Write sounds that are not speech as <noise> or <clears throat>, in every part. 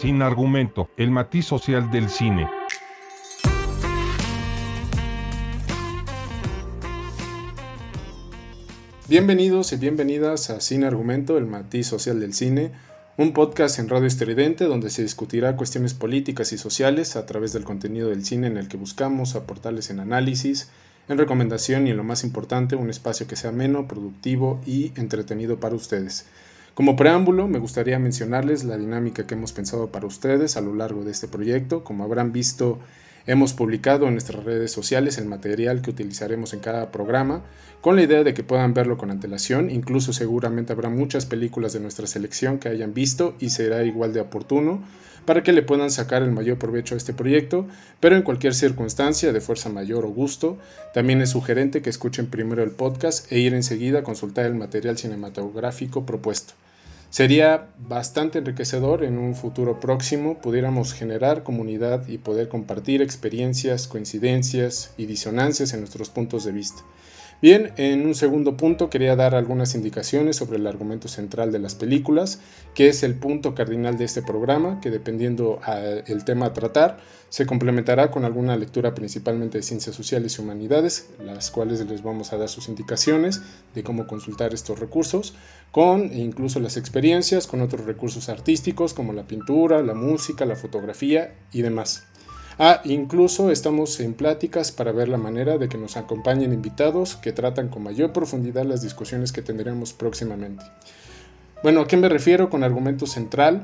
Sin argumento, el matiz social del cine. Bienvenidos y bienvenidas a Sin Argumento, el matiz social del cine, un podcast en Radio Estridente donde se discutirá cuestiones políticas y sociales a través del contenido del cine en el que buscamos aportarles en análisis, en recomendación y en lo más importante, un espacio que sea ameno, productivo y entretenido para ustedes. Como preámbulo, me gustaría mencionarles la dinámica que hemos pensado para ustedes a lo largo de este proyecto. Como habrán visto, hemos publicado en nuestras redes sociales el material que utilizaremos en cada programa, con la idea de que puedan verlo con antelación. Incluso seguramente habrá muchas películas de nuestra selección que hayan visto y será igual de oportuno para que le puedan sacar el mayor provecho a este proyecto, pero en cualquier circunstancia de fuerza mayor o gusto, también es sugerente que escuchen primero el podcast e ir enseguida a consultar el material cinematográfico propuesto. Sería bastante enriquecedor en un futuro próximo pudiéramos generar comunidad y poder compartir experiencias, coincidencias y disonancias en nuestros puntos de vista. Bien, en un segundo punto quería dar algunas indicaciones sobre el argumento central de las películas, que es el punto cardinal de este programa, que dependiendo del tema a tratar, se complementará con alguna lectura principalmente de ciencias sociales y humanidades, las cuales les vamos a dar sus indicaciones de cómo consultar estos recursos, con incluso las experiencias con otros recursos artísticos como la pintura, la música, la fotografía y demás. Ah, incluso estamos en pláticas para ver la manera de que nos acompañen invitados que tratan con mayor profundidad las discusiones que tendremos próximamente. Bueno, ¿a qué me refiero con argumento central?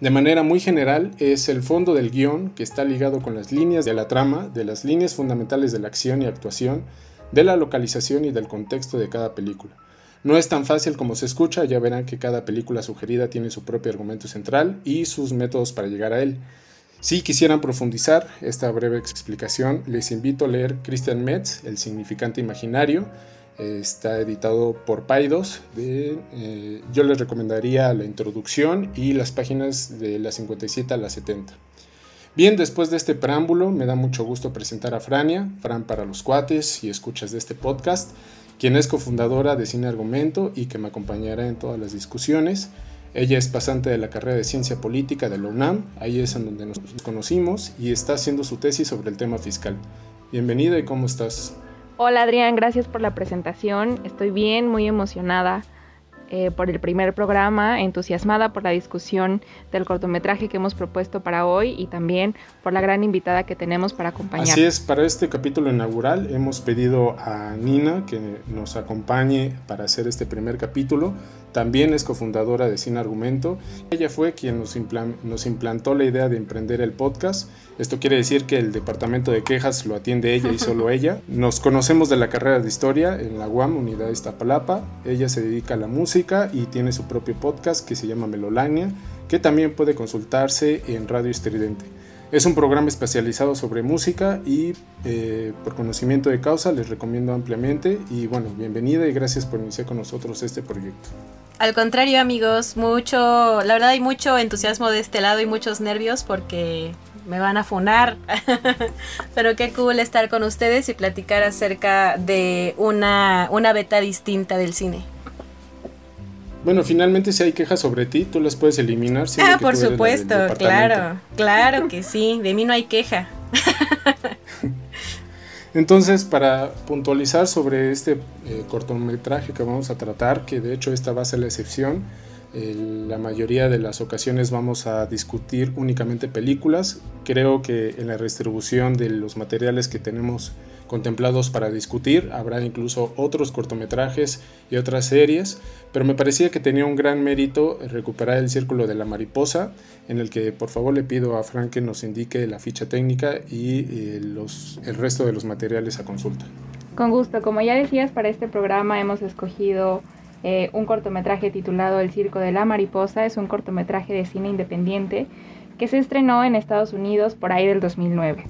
De manera muy general, es el fondo del guion que está ligado con las líneas de la trama, de las líneas fundamentales de la acción y actuación, de la localización y del contexto de cada película. No es tan fácil como se escucha, ya verán que cada película sugerida tiene su propio argumento central y sus métodos para llegar a él. Si quisieran profundizar esta breve explicación, les invito a leer Christian Metz, El significante imaginario. Está editado por Paidos. Eh, yo les recomendaría la introducción y las páginas de la 57 a la 70. Bien, después de este preámbulo, me da mucho gusto presentar a Frania, Fran para los cuates y escuchas de este podcast, quien es cofundadora de Cine Argumento y que me acompañará en todas las discusiones. Ella es pasante de la carrera de Ciencia Política de la UNAM, ahí es en donde nos conocimos y está haciendo su tesis sobre el tema fiscal. Bienvenida y ¿cómo estás? Hola Adrián, gracias por la presentación. Estoy bien, muy emocionada eh, por el primer programa, entusiasmada por la discusión del cortometraje que hemos propuesto para hoy y también por la gran invitada que tenemos para acompañar. Así es, para este capítulo inaugural hemos pedido a Nina que nos acompañe para hacer este primer capítulo. También es cofundadora de Sin Argumento. Ella fue quien nos, nos implantó la idea de emprender el podcast. Esto quiere decir que el departamento de quejas lo atiende ella y solo <laughs> ella. Nos conocemos de la carrera de historia en la UAM, Unidad Iztapalapa. Ella se dedica a la música y tiene su propio podcast que se llama Melolania, que también puede consultarse en Radio Estridente. Es un programa especializado sobre música y eh, por conocimiento de causa les recomiendo ampliamente y bueno, bienvenida y gracias por iniciar con nosotros este proyecto. Al contrario amigos, mucho, la verdad hay mucho entusiasmo de este lado y muchos nervios porque me van a funar, <laughs> pero qué cool estar con ustedes y platicar acerca de una, una beta distinta del cine. Bueno, finalmente si hay quejas sobre ti, tú las puedes eliminar. Ah, por supuesto, claro, claro que sí, de mí no hay queja. Entonces, para puntualizar sobre este eh, cortometraje que vamos a tratar, que de hecho esta va a ser la excepción, la mayoría de las ocasiones vamos a discutir únicamente películas. Creo que en la distribución de los materiales que tenemos contemplados para discutir. Habrá incluso otros cortometrajes y otras series, pero me parecía que tenía un gran mérito recuperar el Círculo de la Mariposa, en el que por favor le pido a Frank que nos indique la ficha técnica y eh, el resto de los materiales a consulta. Con gusto, como ya decías, para este programa hemos escogido eh, un cortometraje titulado El Circo de la Mariposa. Es un cortometraje de cine independiente que se estrenó en Estados Unidos por ahí del 2009.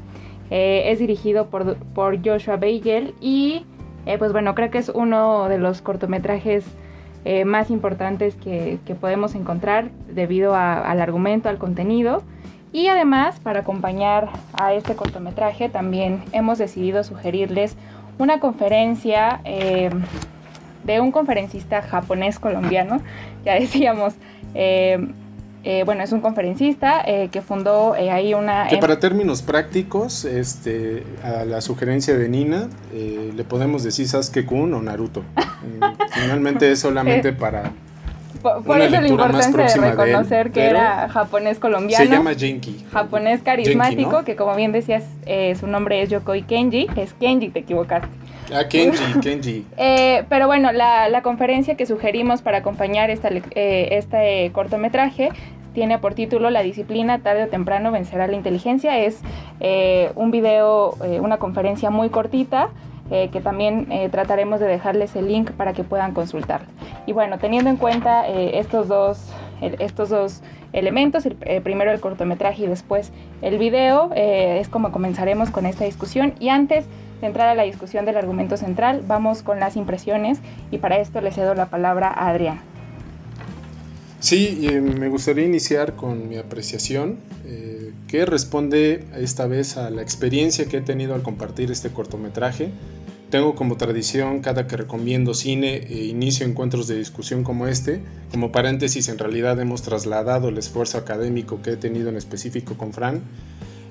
Eh, es dirigido por, por Joshua Beigel y eh, pues bueno, creo que es uno de los cortometrajes eh, más importantes que, podemos encontrar debido al argumento, al contenido. Y además, para acompañar a este cortometraje, también hemos decidido sugerirles una conferencia de un conferencista japonés colombiano, <laughs> ya decíamos, eh, bueno, es un conferencista eh, que fundó eh, ahí una... Que para términos prácticos, este, a la sugerencia de Nina, le podemos decir Sasuke Kun o Naruto. <laughs> Finalmente es solamente para... Por, eso la importancia de reconocer que era japonés colombiano. Se llama Genki. Japonés carismático, que como bien decías, su nombre es Yokoi Kenji. Es Kenji, te equivocaste. Ah, Kenji, Kenji. pero bueno, la, conferencia que sugerimos para acompañar esta, este cortometraje tiene por título La disciplina tarde o temprano vencerá la inteligencia. Es eh, un video, eh, una conferencia muy cortita. Eh, que también trataremos de dejarles el link para que puedan consultar. Y bueno, teniendo en cuenta estos, dos, estos dos elementos, el, primero el cortometraje y después el video, es como comenzaremos con esta discusión. Y antes de entrar a la discusión del argumento central, vamos con las impresiones y para esto le cedo la palabra a Adrián. Sí, me gustaría iniciar con mi apreciación, eh, que responde esta vez a la experiencia que he tenido al compartir este cortometraje. Tengo como tradición, cada que recomiendo cine, e inicio encuentros de discusión como este. Como paréntesis, en realidad hemos trasladado el esfuerzo académico que he tenido en específico con Fran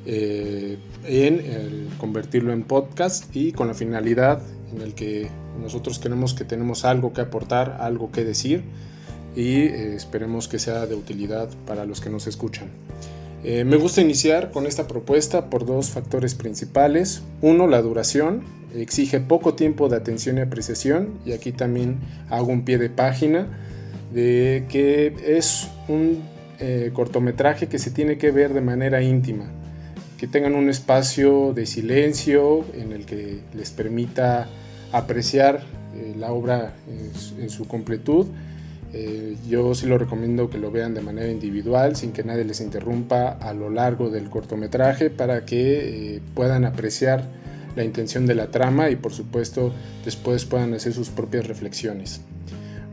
eh, en convertirlo en podcast y con la finalidad en el que nosotros queremos que tenemos algo que aportar, algo que decir y eh, esperemos que sea de utilidad para los que nos escuchan. Eh, me gusta iniciar con esta propuesta por dos factores principales. Uno, la duración. Exige poco tiempo de atención y apreciación. Y aquí también hago un pie de página de que es un cortometraje que se tiene que ver de manera íntima. Que tengan un espacio de silencio en el que les permita apreciar la obra en su completud eh, yo sí lo recomiendo que lo vean de manera individual, sin que nadie les interrumpa a lo largo del cortometraje, para que eh, puedan apreciar la intención de la trama y por supuesto después puedan hacer sus propias reflexiones.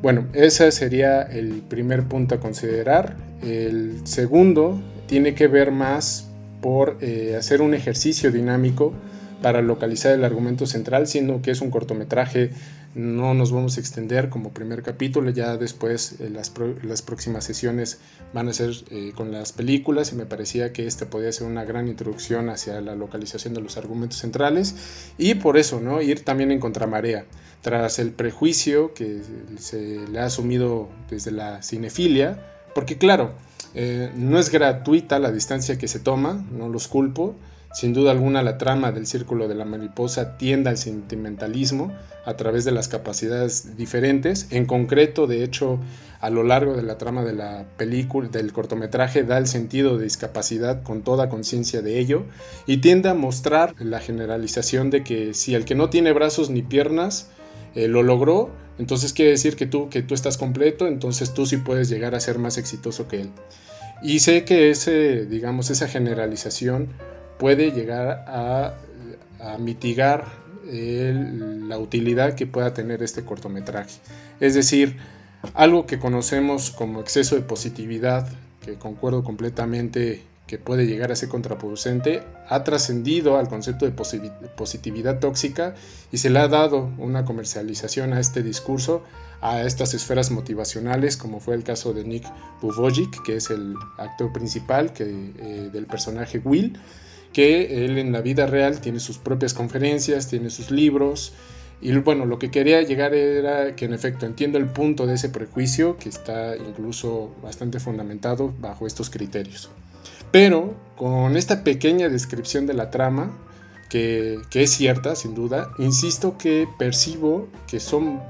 Bueno, ese sería el primer punto a considerar. El segundo tiene que ver más por eh, hacer un ejercicio dinámico para localizar el argumento central, siendo que es un cortometraje no nos vamos a extender como primer capítulo, ya después eh, las, las, próximas sesiones van a ser eh, con las películas y me parecía que este podía ser una gran introducción hacia la localización de los argumentos centrales y por eso, ¿no? Ir también en contramarea, tras el prejuicio que se le ha asumido desde la cinefilia, porque claro, eh, no es gratuita la distancia que se toma, no los culpo, sin duda alguna la trama del Círculo de la Mariposa tiende al sentimentalismo a través de las capacidades diferentes. En concreto, de hecho, a lo largo de la trama de la película, del cortometraje, da el sentido de discapacidad con toda conciencia de ello y tiende a mostrar la generalización de que si el que no tiene brazos ni piernas eh, lo logró, entonces quiere decir que tú, que tú estás completo, entonces tú sí puedes llegar a ser más exitoso que él. Y sé que ese, digamos, esa generalización puede llegar a, mitigar la utilidad que pueda tener este cortometraje. Es decir, algo que conocemos como exceso de positividad, que concuerdo completamente que puede llegar a ser contraproducente, ha trascendido al concepto de positividad tóxica y se le ha dado una comercialización a este discurso, a estas esferas motivacionales, como fue el caso de Nick Buvojic, que es el actor principal que, eh, del personaje Will, que él en la vida real tiene sus propias conferencias, tiene sus libros. Y bueno, lo que quería llegar era que en efecto entiendo el punto de ese prejuicio que está incluso bastante fundamentado bajo estos criterios. Pero con esta pequeña descripción de la trama, que, es cierta sin duda, insisto que percibo que son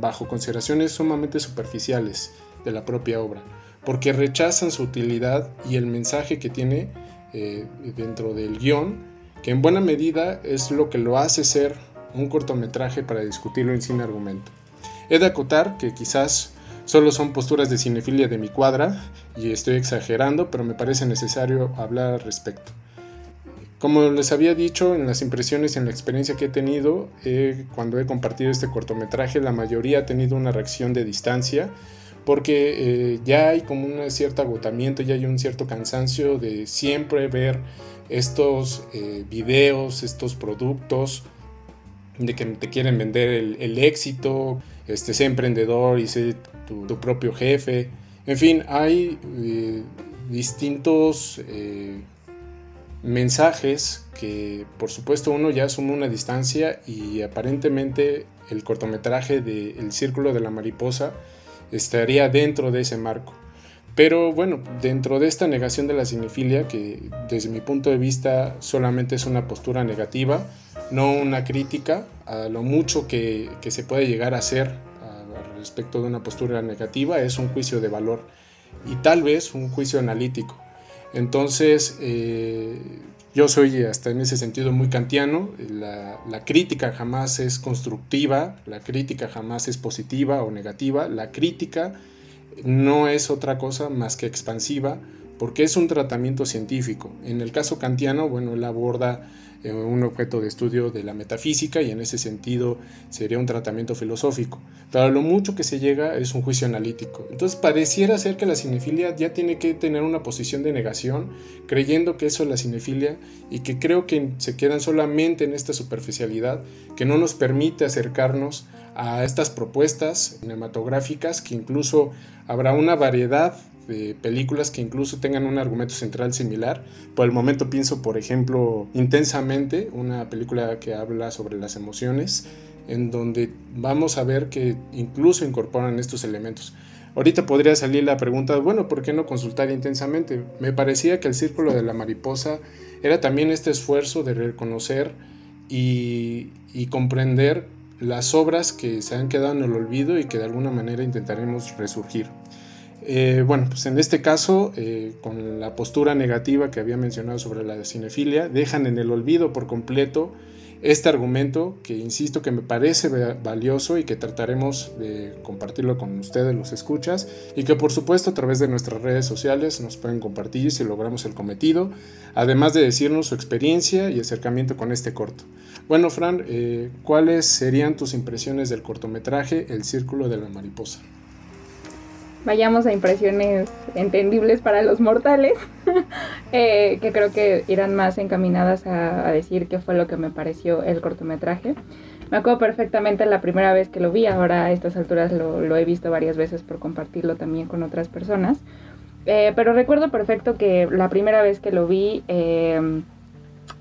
bajo consideraciones sumamente superficiales de la propia obra, porque rechazan su utilidad y el mensaje que tiene eh, dentro del guion, que en buena medida es lo que lo hace ser un cortometraje para discutirlo en cine argumento. He de acotar que quizás solo son posturas de cinefilia de mi cuadra y estoy exagerando, pero me parece necesario hablar al respecto. Como les había dicho en las impresiones y en la experiencia que he tenido, cuando he compartido este cortometraje, la mayoría ha tenido una reacción de distancia, porque eh, ya hay como un cierto agotamiento, ya hay un cierto cansancio de siempre ver estos eh, videos, estos productos, de que te quieren vender el, éxito, este, sé emprendedor y sé tu, propio jefe. En fin, hay eh, distintos eh, mensajes que por supuesto uno ya asume una distancia y aparentemente el cortometraje de El Círculo de la Mariposa estaría dentro de ese marco. Pero bueno, dentro de esta negación de la cinefilia, que desde mi punto de vista solamente es una postura negativa, no una crítica a lo mucho que, se puede llegar a hacer respecto de una postura negativa, es un juicio de valor y tal vez un juicio analítico. Entonces, eh, yo soy hasta en ese sentido muy kantiano, la, la, crítica jamás es constructiva, la crítica jamás es positiva o negativa, la crítica no es otra cosa más que expansiva porque es un tratamiento científico. En el caso kantiano, bueno, él aborda eh, un objeto de estudio de la metafísica y en ese sentido sería un tratamiento filosófico. Pero lo mucho que se llega es un juicio analítico. Entonces pareciera ser que la cinefilia ya tiene que tener una posición de negación, creyendo que eso es la cinefilia y que creo que se quedan solamente en esta superficialidad que no nos permite acercarnos a estas propuestas cinematográficas que incluso habrá una variedad de películas que incluso tengan un argumento central similar. Por el momento pienso, por ejemplo, Intensamente, una película que habla sobre las emociones, en donde vamos a ver que incluso incorporan estos elementos. Ahorita podría salir la pregunta, bueno, ¿por qué no consultar intensamente? Me parecía que el círculo de la mariposa era también este esfuerzo de reconocer y, y comprender las obras que se han quedado en el olvido y que de alguna manera intentaremos resurgir. Eh, bueno, pues en este caso, eh, con la postura negativa que había mencionado sobre la cinefilia, dejan en el olvido por completo este argumento que insisto que me parece valioso y que trataremos de compartirlo con ustedes, los escuchas, y que por supuesto a través de nuestras redes sociales nos pueden compartir si logramos el cometido, además de decirnos su experiencia y acercamiento con este corto. Bueno, Fran, eh, ¿cuáles serían tus impresiones del cortometraje El Círculo de la Mariposa? Vayamos a impresiones entendibles para los mortales, <laughs> eh, que creo que irán más encaminadas a, decir qué fue lo que me pareció el cortometraje. Me acuerdo perfectamente la primera vez que lo vi, ahora a estas alturas lo, he visto varias veces por compartirlo también con otras personas, eh, pero recuerdo perfecto que la primera vez que lo vi em,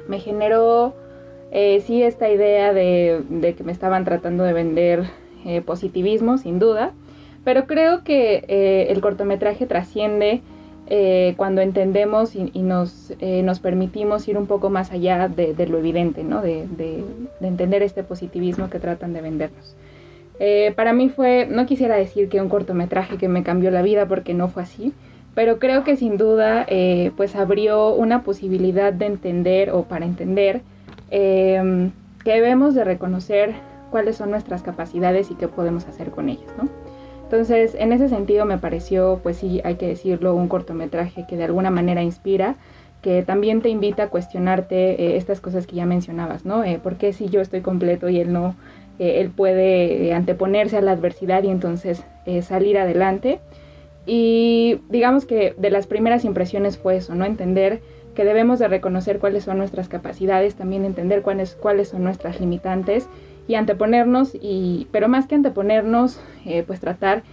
me generó sí esta idea de, de, que me estaban tratando de vender positivismo, sin duda, pero creo que eh, el cortometraje trasciende eh, cuando entendemos y, nos, eh, nos, permitimos ir un poco más allá de, lo evidente, ¿no? De, de, entender este positivismo que tratan de vendernos. para mí fue, no quisiera decir que un cortometraje que me cambió la vida porque no fue así, pero creo que sin duda pues abrió una posibilidad de entender o para entender que debemos de reconocer cuáles son nuestras capacidades y qué podemos hacer con ellas, ¿no? Entonces, en ese sentido me pareció, pues sí, hay que decirlo, un cortometraje que de alguna manera inspira, que también te invita a cuestionarte eh, estas cosas que ya mencionabas, ¿no? Eh, ¿Por qué si yo estoy completo y él no? Eh, él puede anteponerse a la adversidad y entonces salir adelante. Y digamos que de las primeras impresiones fue eso, ¿no? Entender que debemos de reconocer cuáles son nuestras capacidades, también entender cuáles, cuáles son nuestras limitantes y anteponernos, y, pero más que anteponernos, eh, pues tratar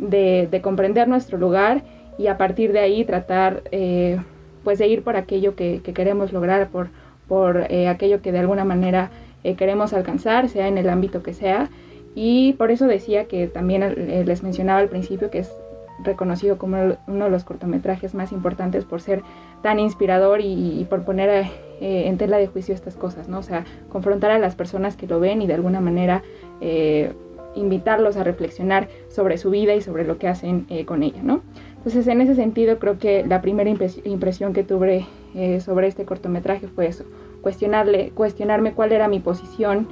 de, comprender nuestro lugar y a partir de ahí tratar eh, pues de ir por aquello que, queremos lograr, por, por eh, aquello que de alguna manera queremos alcanzar, sea en el ámbito que sea. Y por eso decía que también les mencionaba al principio que es reconocido como uno de los cortometrajes más importantes por ser tan inspirador y, por poner eh, en tela de juicio estas cosas, ¿no? O sea, confrontar a las personas que lo ven y de alguna manera eh, invitarlos a reflexionar sobre su vida y sobre lo que hacen eh, con ella, ¿no? Entonces, en ese sentido, creo que la primera impresión que tuve sobre este cortometraje fue eso, cuestionarle, cuestionarme cuál era mi posición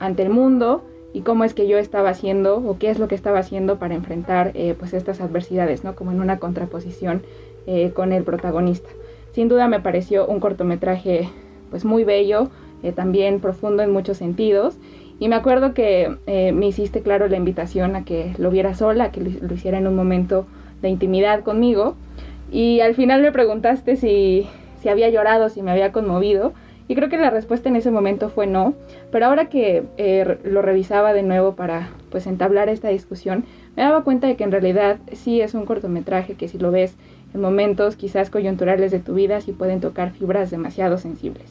ante el mundo, y cómo es que yo estaba haciendo o qué es lo que estaba haciendo para enfrentar eh, pues estas adversidades, ¿no? Como en una contraposición eh, con el protagonista. Sin duda me pareció un cortometraje pues muy bello, eh, también profundo en muchos sentidos. Y me acuerdo que me hiciste claro la invitación a que lo viera sola, que lo, hiciera en un momento de intimidad conmigo. Y al final me preguntaste si, si había llorado, si me había conmovido. Y creo que la respuesta en ese momento fue no, pero ahora que eh, lo revisaba de nuevo para pues entablar esta discusión, me daba cuenta de que en realidad sí es un cortometraje que si lo ves en momentos quizás coyunturales de tu vida sí pueden tocar fibras demasiado sensibles.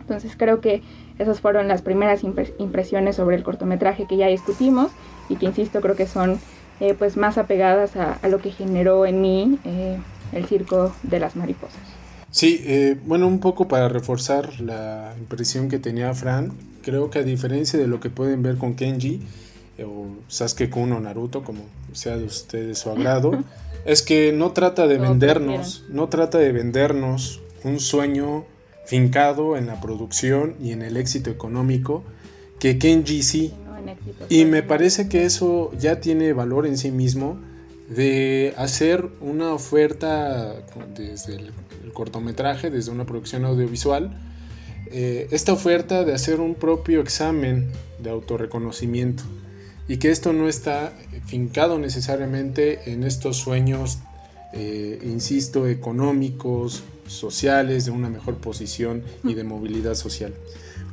Entonces creo que esas fueron las primeras impresiones sobre el cortometraje que ya discutimos y que insisto creo que son eh, pues más apegadas a, lo que generó en mí eh, el circo de las mariposas. Sí, eh, bueno, un poco para reforzar la impresión que tenía Fran, creo que a diferencia de lo que pueden ver con Kenji, o Sasuke Kun o Naruto, como sea de ustedes su agrado, <laughs> es que no trata de vendernos, no trata de vendernos un sueño fincado en la producción y en el éxito económico que Kenji sí. Y me parece que eso ya tiene valor en sí mismo de hacer una oferta desde el, cortometraje, desde una producción audiovisual, eh, esta oferta de hacer un propio examen de autorreconocimiento y que esto no está fincado necesariamente en estos sueños, eh, insisto, económicos, sociales, de una mejor posición y de movilidad social.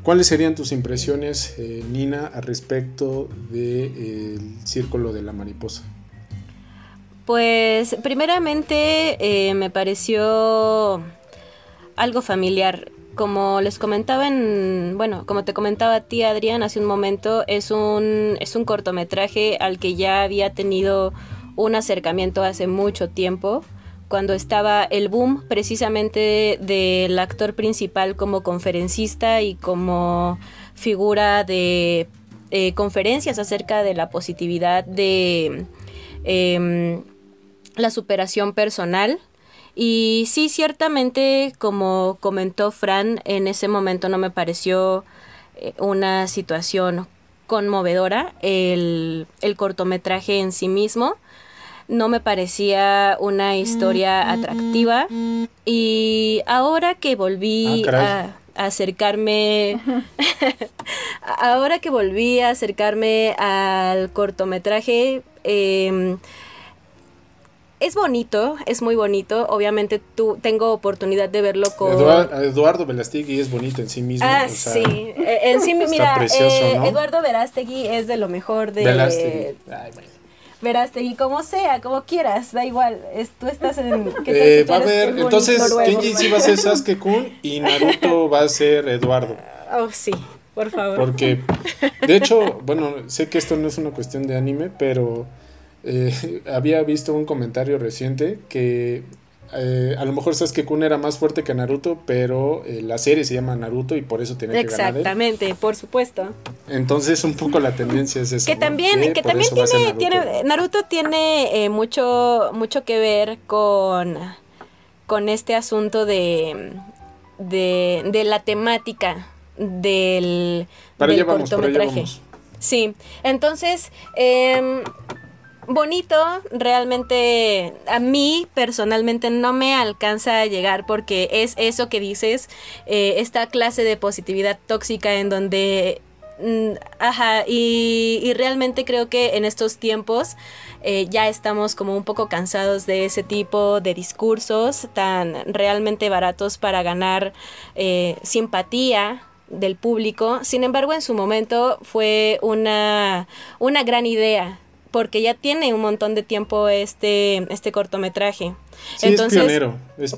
¿Cuáles serían tus impresiones, eh, Nina, al respecto del Círculo de la Mariposa? Pues primeramente eh, me pareció algo familiar. Como les comentaba en, bueno, como te comentaba a ti Adrián hace un momento, es un, es un cortometraje al que ya había tenido un acercamiento hace mucho tiempo cuando estaba el boom precisamente del actor principal como conferencista y como figura de eh, conferencias acerca de la positividad de em, la superación personal. Y sí, ciertamente, como comentó Fran, en ese momento no me pareció eh, una situación conmovedora el, el cortometraje en sí mismo. No me parecía una historia mm, mm, atractiva. mm, y ahora que volví ah, a, acercarme <laughs> ahora que volví a acercarme al cortometraje em, es bonito, es muy bonito. Obviamente tú tengo oportunidad de verlo con Eduardo, Verástegui es bonito en sí mismo. Ah, sí. Eh, en sí, mira, eh, Eduardo Verástegui es de lo mejor de. Ay, y como sea, como quieras, da igual. tú estás en. Eh, va a haber. Entonces, Kenji sí va a ser Sasuke Kun y Naruto va a ser Eduardo. Oh, sí, por favor. Porque, de hecho, bueno, sé que esto no es una cuestión de anime, pero eh, <laughs> había visto un comentario reciente que eh, a lo mejor sabes que Kun era más fuerte que Naruto, pero eh, la serie se llama Naruto y por eso tiene que ganar. Exactamente, por supuesto. Entonces un poco la tendencia es esa. Que también, que también tiene, tiene, Naruto tiene eh, mucho, mucho que ver con, con este asunto de, de, la temática del, del cortometraje. Sí, entonces eh, bonito, realmente a mí personalmente no me alcanza a llegar porque es eso que dices, eh, esta clase de positividad tóxica en donde... Mm, ajá, y, realmente creo que en estos tiempos eh, ya estamos como un poco cansados de ese tipo de discursos tan realmente baratos para ganar eh, simpatía del público. Sin embargo, en su momento fue una, una gran idea porque ya tiene un montón de tiempo este, este cortometraje. Entonces,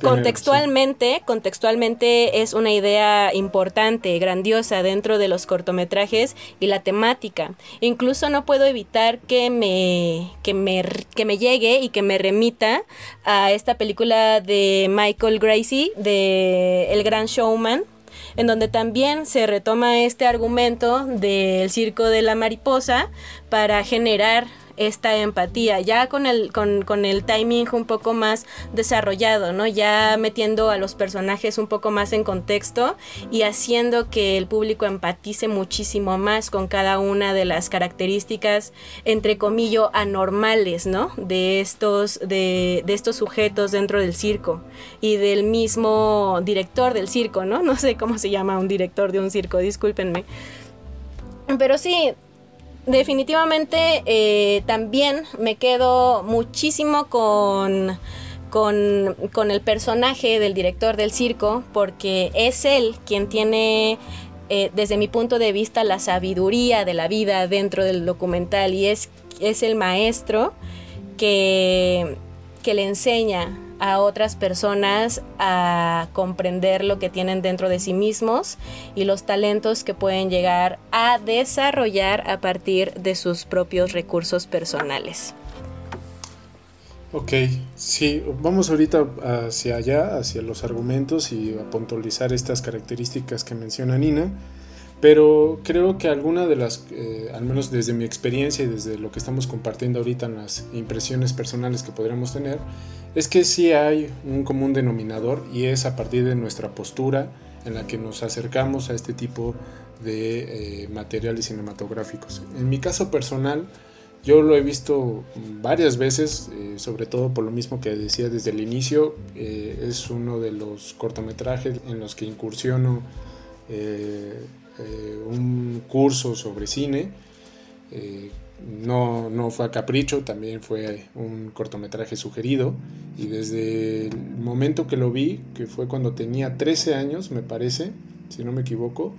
contextualmente, contextualmente es una idea importante, grandiosa dentro de los cortometrajes y la temática. Incluso no puedo evitar que me, que me, que me llegue y que me remita a esta película de Michael Gracie, de El Gran Showman, en donde también se retoma este argumento del circo de la mariposa para generar esta empatía, ya con el, con, el timing un poco más desarrollado, ¿no? Ya metiendo a los personajes un poco más en contexto y haciendo que el público empatice muchísimo más con cada una de las características, entre comillas, anormales, ¿no? De estos, de, de estos sujetos dentro del circo y del mismo director del circo, ¿no? <laughs> No sé cómo se llama un director de un circo, discúlpenme. Pero sí, definitivamente eh, también me quedo muchísimo con, con, el personaje del director del circo, porque es él quien tiene eh, desde mi punto de vista, la sabiduría de la vida dentro del documental y es, es el maestro que, que le enseña a otras personas a comprender lo que tienen dentro de sí mismos y los talentos que pueden llegar a desarrollar a partir de sus propios recursos personales. Ok, sí, vamos ahorita hacia allá, hacia los argumentos y a puntualizar estas características que menciona Nina, pero creo que alguna de las, eh, al menos desde mi experiencia y desde lo que estamos compartiendo ahorita en las impresiones personales que podríamos tener, es que sí hay un común denominador y es a partir de nuestra postura en la que nos acercamos a este tipo de eh, materiales cinematográficos. En mi caso personal, yo lo he visto varias veces, eh, sobre todo por lo mismo que decía desde el inicio, es uno de los cortometrajes en los que incursiono un curso sobre cine. No, no, fue a capricho, también fue un cortometraje sugerido y desde el momento que lo vi, que fue cuando tenía 13 años, me parece, si no me equivoco,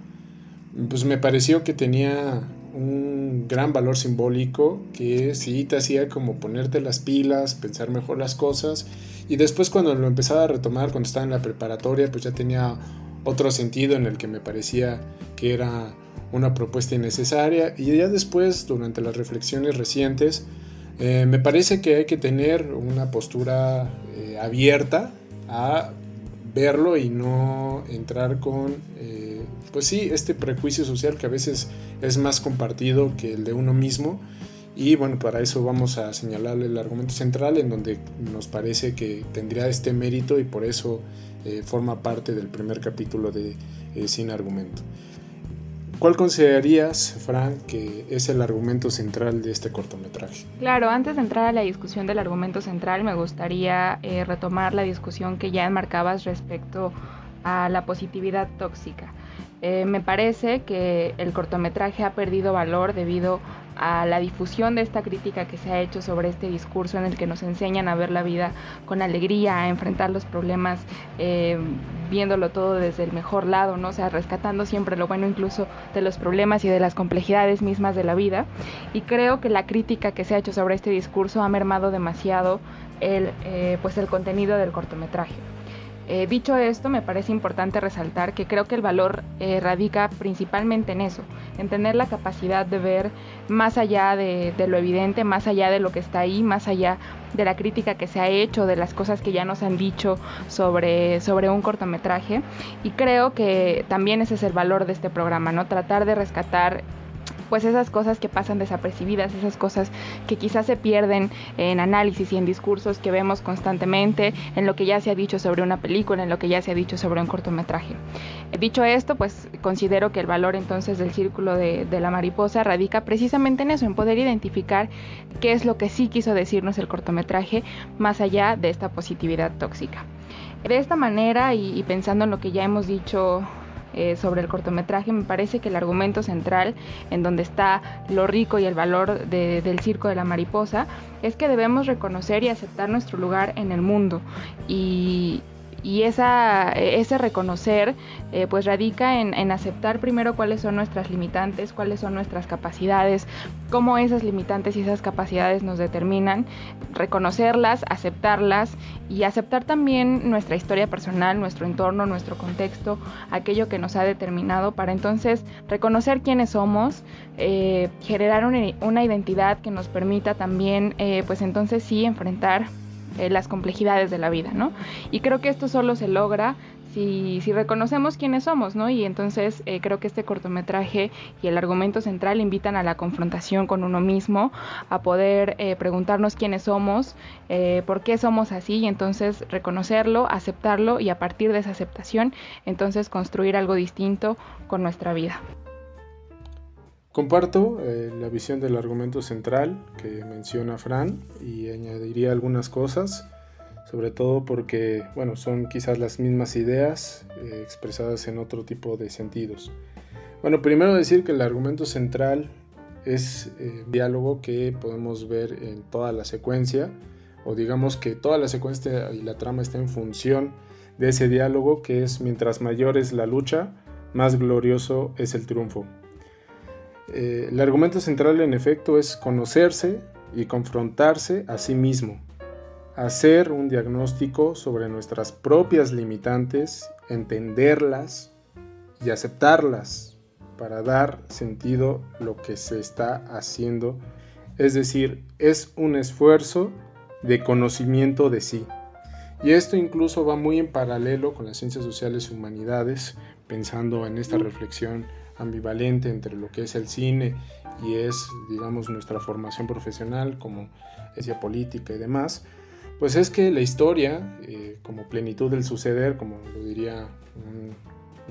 pues me pareció que tenía un gran valor simbólico que sí te hacía como ponerte las pilas, pensar mejor las cosas y después cuando lo empezaba a retomar cuando estaba en la preparatoria pues ya tenía otro sentido en el que me parecía que era una propuesta innecesaria y ya después durante las reflexiones recientes eh, me parece que hay que tener una postura eh, abierta a verlo y no entrar con eh, pues sí, este prejuicio social que a veces es más compartido que el de uno mismo. Y bueno, para eso vamos a señalarle el argumento central en donde nos parece que tendría este mérito y por eso eh, forma parte del primer capítulo de eh, Sin Argumento. ¿Cuál considerarías, Frank, que es el argumento central de este cortometraje? Claro, antes de entrar a la discusión del argumento central, me gustaría eh, retomar la discusión que ya enmarcabas respecto a la positividad tóxica. Me parece que el cortometraje ha perdido valor debido a la difusión de esta crítica que se ha hecho sobre este discurso en el que nos enseñan a ver la vida con alegría, a enfrentar los problemas eh, viéndolo todo desde el mejor lado, ¿no? O sea, rescatando siempre lo bueno incluso de los problemas y de las complejidades mismas de la vida. Y creo que la crítica que se ha hecho sobre este discurso ha mermado demasiado el, eh, pues el contenido del cortometraje. Eh, dicho esto, me parece importante resaltar que creo que el valor eh, radica principalmente en eso, en tener la capacidad de ver más allá de, lo evidente, más allá de lo que está ahí, más allá de la crítica que se ha hecho, de las cosas que ya nos han dicho sobre, sobre un cortometraje. Y creo que también ese es el valor de este programa, ¿no? Tratar de rescatar pues esas cosas que pasan desapercibidas, esas cosas que quizás se pierden en análisis y en discursos que vemos constantemente, en lo que ya se ha dicho sobre una película, en lo que ya se ha dicho sobre un cortometraje. Dicho esto, pues considero que el valor entonces del círculo de, la mariposa radica precisamente en eso, en poder identificar qué es lo que sí quiso decirnos el cortometraje más allá de esta positividad tóxica. De esta manera y pensando en lo que ya hemos dicho eh, sobre el cortometraje, me parece que el argumento central, en donde está lo rico y el valor del circo de la mariposa, es que debemos reconocer y aceptar nuestro lugar en el mundo. Y, y esa, ese reconocer eh, pues radica en, en, aceptar primero cuáles son nuestras limitantes, cuáles son nuestras capacidades, cómo esas limitantes y esas capacidades nos determinan, reconocerlas, aceptarlas y aceptar también nuestra historia personal, nuestro entorno, nuestro contexto, aquello que nos ha determinado para entonces reconocer quiénes somos, eh, generar una, una, identidad que nos permita también eh, pues entonces sí enfrentar eh, las complejidades de la vida, ¿no? Y creo que esto solo se logra si, si reconocemos quiénes somos, ¿no? Y entonces eh, creo que este cortometraje y el argumento central invitan a la confrontación con uno mismo, a poder eh, preguntarnos quiénes somos, por qué somos así, y entonces reconocerlo, aceptarlo y a partir de esa aceptación, entonces construir algo distinto con nuestra vida. Comparto eh, la visión del argumento central que menciona Fran y añadiría algunas cosas, sobre todo porque, bueno, son quizás las mismas ideas eh, expresadas en otro tipo de sentidos. Bueno, primero decir que el argumento central es eh, diálogo que podemos ver en toda la secuencia, o digamos que toda la secuencia y la trama está en función de ese diálogo que es mientras mayor es la lucha, más glorioso es el triunfo. Eh, el argumento central en efecto es conocerse y confrontarse a sí mismo, hacer un diagnóstico sobre nuestras propias limitantes, entenderlas y aceptarlas para dar sentido lo que se está haciendo. Es decir, es un esfuerzo de conocimiento de sí. Y esto incluso va muy en paralelo con las ciencias sociales y humanidades, pensando en esta reflexión ambivalente entre lo que es el cine y es, digamos, nuestra formación profesional como ciencia política y demás, pues es que la historia, eh, como plenitud del suceder, como lo diría un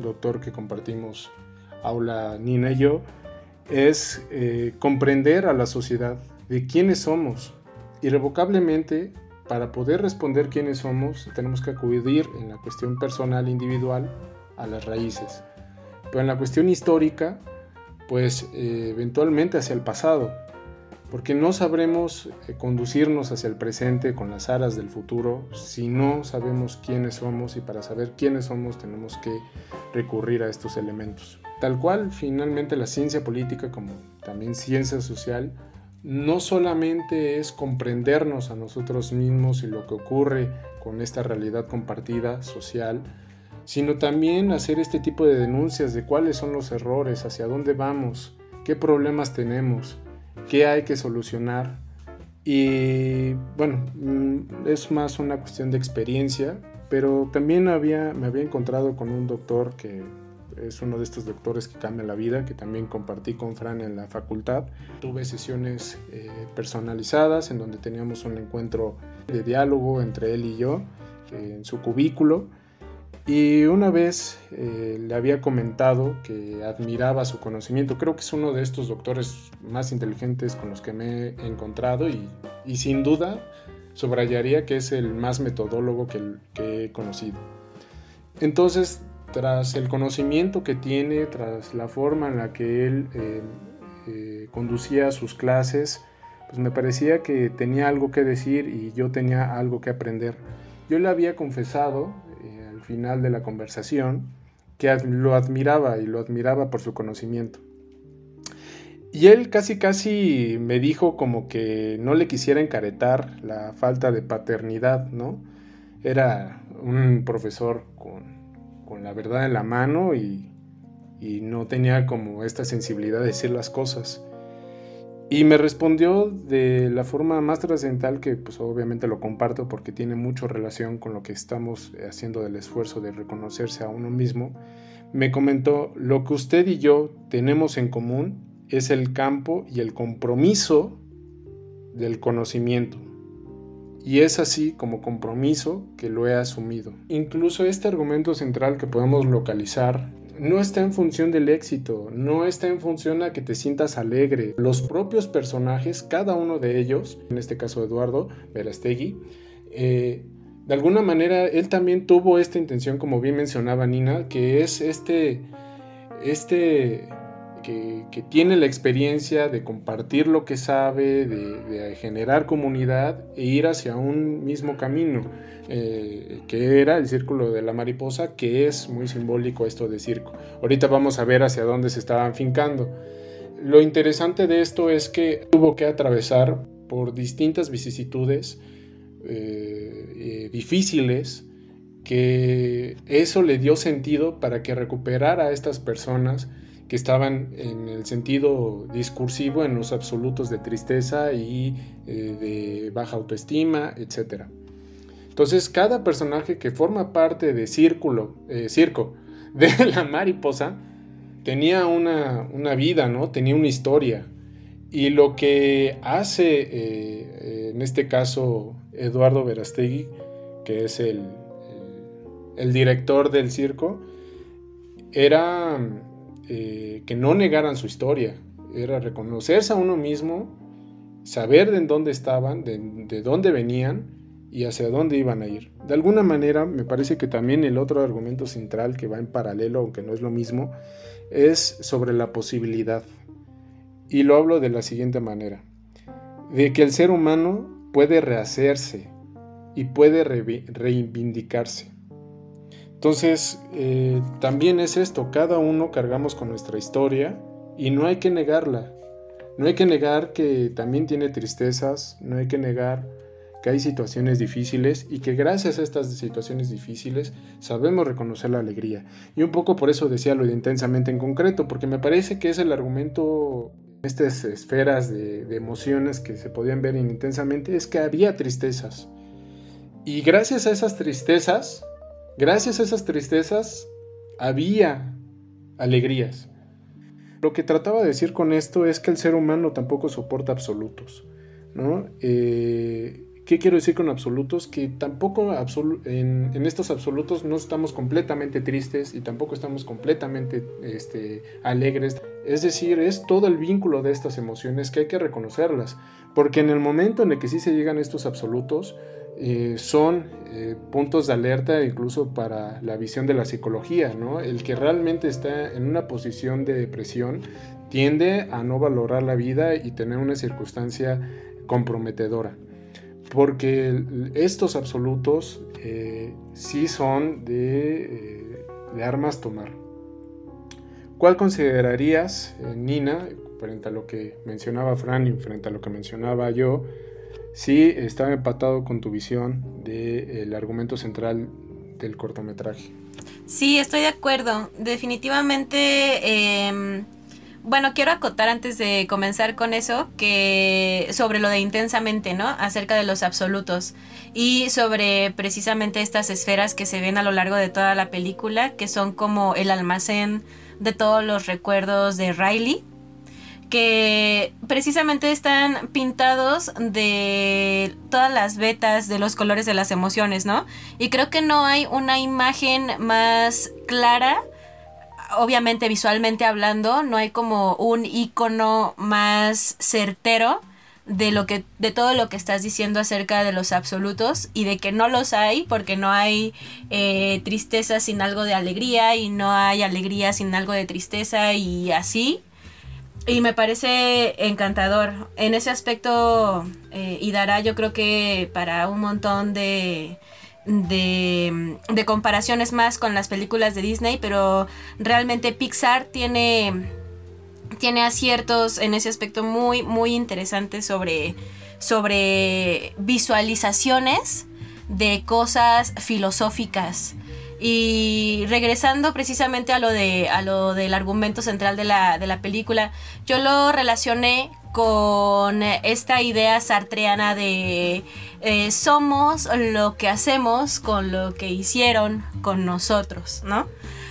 doctor que compartimos aula Nina y yo, es eh, comprender a la sociedad de quiénes somos. Irrevocablemente, para poder responder quiénes somos, tenemos que acudir en la cuestión personal individual a las raíces. Pero en la cuestión histórica, pues eh, eventualmente hacia el pasado, porque no sabremos eh, conducirnos hacia el presente con las aras del futuro si no sabemos quiénes somos y para saber quiénes somos tenemos que recurrir a estos elementos. Tal cual, finalmente la ciencia política como también ciencia social no solamente es comprendernos a nosotros mismos y lo que ocurre con esta realidad compartida social, sino también hacer este tipo de denuncias de cuáles son los errores, hacia dónde vamos, qué problemas tenemos, qué hay que solucionar. Y bueno, mm, es más una cuestión de experiencia, pero también había, me había encontrado con un doctor que es uno de estos doctores que cambia la vida, que también compartí con Fran en la facultad. Tuve sesiones eh, personalizadas en donde teníamos un encuentro de diálogo entre él y yo eh, en su cubículo y una vez eh, le había comentado que admiraba su conocimiento. Creo que es uno de estos doctores más inteligentes con los que me he encontrado y, sin duda subrayaría que es el más metodólogo que, he conocido. Entonces, tras el conocimiento que tiene, tras la forma en la que él eh, eh, conducía sus clases, pues me parecía que tenía algo que decir y yo tenía algo que aprender. Yo le había confesado final de la conversación que lo admiraba y lo admiraba por su conocimiento. Y él casi casi me dijo como que no le quisiera encaretar la falta de paternidad, ¿no? Era un profesor con, la verdad en la mano y, y no tenía como esta sensibilidad de decir las cosas. Y me respondió de la forma más trascendental que pues obviamente lo comparto porque tiene mucho relación con lo que estamos haciendo del esfuerzo de reconocerse a uno mismo. Me comentó, lo que usted y yo tenemos en común es el campo y el compromiso del conocimiento. Y es así como compromiso que lo he asumido. Incluso este argumento central que podemos localizar no está en función del éxito, no está en función a que te sientas alegre. Los propios personajes, cada uno de ellos, en este caso Eduardo Verastegui, eh, de alguna manera él también tuvo esta intención, como bien mencionaba Nina, que es este, este que, tiene la experiencia de compartir lo que sabe, de, generar comunidad e ir hacia un mismo camino, eh, que era el círculo de la mariposa, que es muy simbólico esto de circo. Ahorita vamos a ver hacia dónde se estaban fincando. Lo interesante de esto es que tuvo que atravesar por distintas vicisitudes eh, eh, difíciles, que eso le dio sentido para que recuperara a estas personas estaban en el sentido discursivo en los absolutos de tristeza y eh, de baja autoestima, etc. Entonces, cada personaje que forma parte de Círculo, eh, Circo <laughs> de la mariposa tenía una, vida, ¿no? Tenía una historia. Y lo que hace, eh, en este caso, Eduardo Verastegui, que es el, el director del circo, era eh, que no negaran su historia, era reconocerse a uno mismo, saber de dónde estaban, de, dónde venían y hacia dónde iban a ir. De alguna manera, me parece que también el otro argumento central que va en paralelo, aunque no es lo mismo, es sobre la posibilidad. Y lo hablo de la siguiente manera, de que el ser humano puede rehacerse y puede reivindicarse. Entonces, eh, también es esto, cada uno cargamos con nuestra historia y no hay que negarla. No hay que negar que también tiene tristezas, no hay que negar que hay situaciones difíciles y que gracias a estas situaciones difíciles sabemos reconocer la alegría. Y un poco por eso decía lo de intensamente en concreto, porque me parece que es el argumento, estas esferas de, de emociones que se podían ver intensamente, es que había tristezas. Y gracias a esas tristezas, gracias a esas tristezas, había alegrías. Lo que trataba de decir con esto es que el ser humano tampoco soporta absolutos, ¿no? Eh, ¿Qué quiero decir con absolutos? Que tampoco en, estos absolutos no estamos completamente tristes y tampoco estamos completamente este, alegres. Es decir, es todo el vínculo de estas emociones que hay que reconocerlas. Porque en el momento en el que sí se llegan estos absolutos, eh, son eh, puntos de alerta incluso para la visión de la psicología, ¿no? El que realmente está en una posición de depresión tiende a no valorar la vida y tener una circunstancia comprometedora. Porque estos absolutos eh, sí son de, de, armas tomar. ¿Cuál considerarías, Nina, frente a lo que mencionaba Fran y frente a lo que mencionaba yo, sí estaba empatado con tu visión del argumento central del cortometraje. Sí, estoy de acuerdo. Definitivamente, em, bueno, quiero acotar antes de comenzar con eso que sobre lo de intensamente, ¿no? Acerca de los absolutos y sobre precisamente estas esferas que se ven a lo largo de toda la película, que son como el almacén de todos los recuerdos de Riley que precisamente están pintados de todas las vetas de los colores de las emociones, ¿no? Y creo que no hay una imagen más clara, obviamente visualmente hablando, no hay como un icono más certero de lo que de todo lo que estás diciendo acerca de los absolutos y de que no los hay porque no hay eh, tristeza sin algo de alegría y no hay alegría sin algo de tristeza y así y me parece encantador. En ese aspecto, eh, y dará yo creo que para un montón de, de, de, comparaciones más con las películas de Disney, pero realmente Pixar tiene, tiene aciertos en ese aspecto muy, muy interesantes sobre, sobre visualizaciones de cosas filosóficas y regresando precisamente a lo, de, a lo del argumento central de la, de la película, yo lo relacioné con esta idea sartreana de eh, somos lo que hacemos con lo que hicieron con nosotros, ¿no?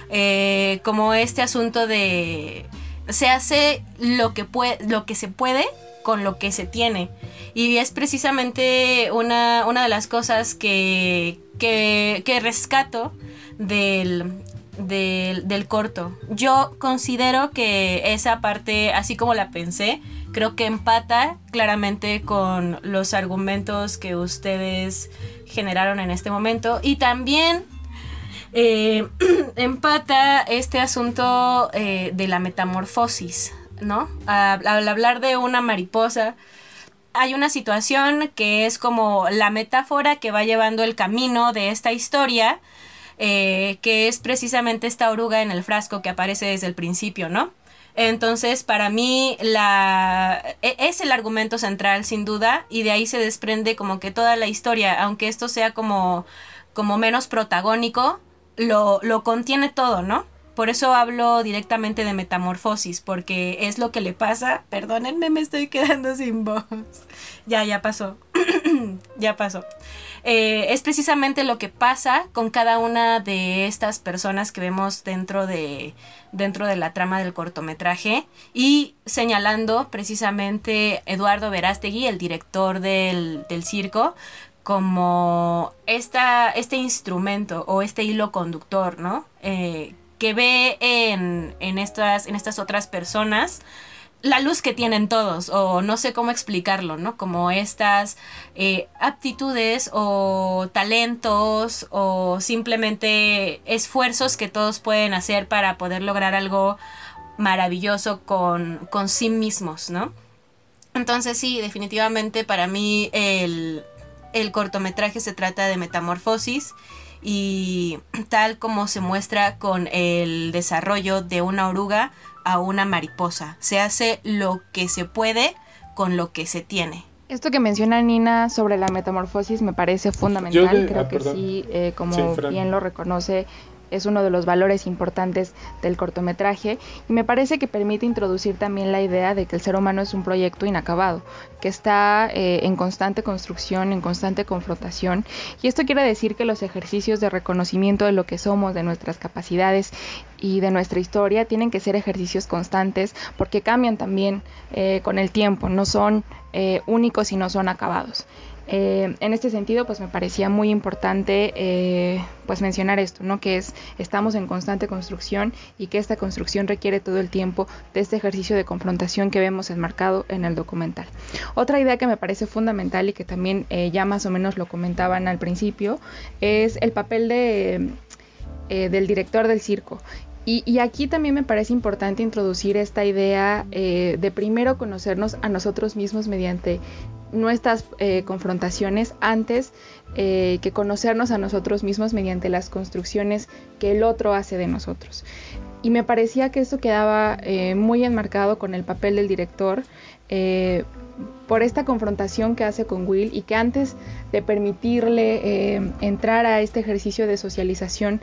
Eh, como este asunto de se hace lo que, puede, lo que se puede con lo que se tiene. Y es precisamente una, una de las cosas que, que, que rescato del, del, corto. Yo considero que esa parte, así como la pensé, creo que empata claramente con los argumentos que ustedes generaron en este momento. Y también eh, <clears throat> empata este asunto eh, de la metamorfosis, ¿no? al hablar de una mariposa, hay una situación que es como la metáfora que va llevando el camino de esta historia eh, que es precisamente esta oruga en el frasco que aparece desde el principio, ¿no? Entonces, para mí, la, e, es el argumento central, sin duda, y de ahí se desprende como que toda la historia, aunque esto sea como, como menos protagónico, lo, lo contiene todo, ¿no? Por eso hablo directamente de metamorfosis, porque es lo que le pasa. Perdónenme, me estoy quedando sin voz. ya, ya pasó. <clears throat> ya pasó. Eh, es precisamente lo que pasa con cada una de estas personas que vemos dentro de, dentro de la trama del cortometraje y señalando precisamente Eduardo Verástegui, el director del, circo, como esta, este instrumento o este hilo conductor, ¿no? Eh, que ve en, en, estas, en estas otras personas la luz que tienen todos, o no sé cómo explicarlo, ¿no? Como estas eh, aptitudes o talentos o simplemente esfuerzos que todos pueden hacer para poder lograr algo maravilloso con, con sí mismos, ¿no? Entonces sí, definitivamente para mí el, el cortometraje se trata de metamorfosis y tal como se muestra con el desarrollo de una oruga a una mariposa. Se hace lo que se puede con lo que se tiene. Esto que menciona Nina sobre la metamorfosis me parece fundamental. Creo ah, que sí, eh, como bien lo reconoce, es uno de los valores importantes del cortometraje y me parece que permite introducir también la idea de que el ser humano es un proyecto inacabado, que está eh, en constante construcción, en constante confrontación y esto quiere decir que los ejercicios de reconocimiento de lo que somos, de nuestras capacidades y de nuestra historia tienen que ser ejercicios constantes porque cambian también eh, con el tiempo, no son eh, únicos y no son acabados. Eh, en este sentido, pues me parecía muy importante eh, pues mencionar esto, ¿no? Que es estamos en constante construcción y que esta construcción requiere todo el tiempo de este ejercicio de confrontación que vemos enmarcado en el documental. Otra idea que me parece fundamental y que también eh, ya más o menos lo comentaban al principio es el papel de, del director del circo. Y, aquí también me parece importante introducir esta idea de primero conocernos a nosotros mismos mediante nuestras eh, confrontaciones antes eh, que conocernos a nosotros mismos mediante las construcciones que el otro hace de nosotros. Y me parecía que esto quedaba eh, muy enmarcado con el papel del director por esta confrontación que hace con Will y que antes de permitirle entrar a este ejercicio de socialización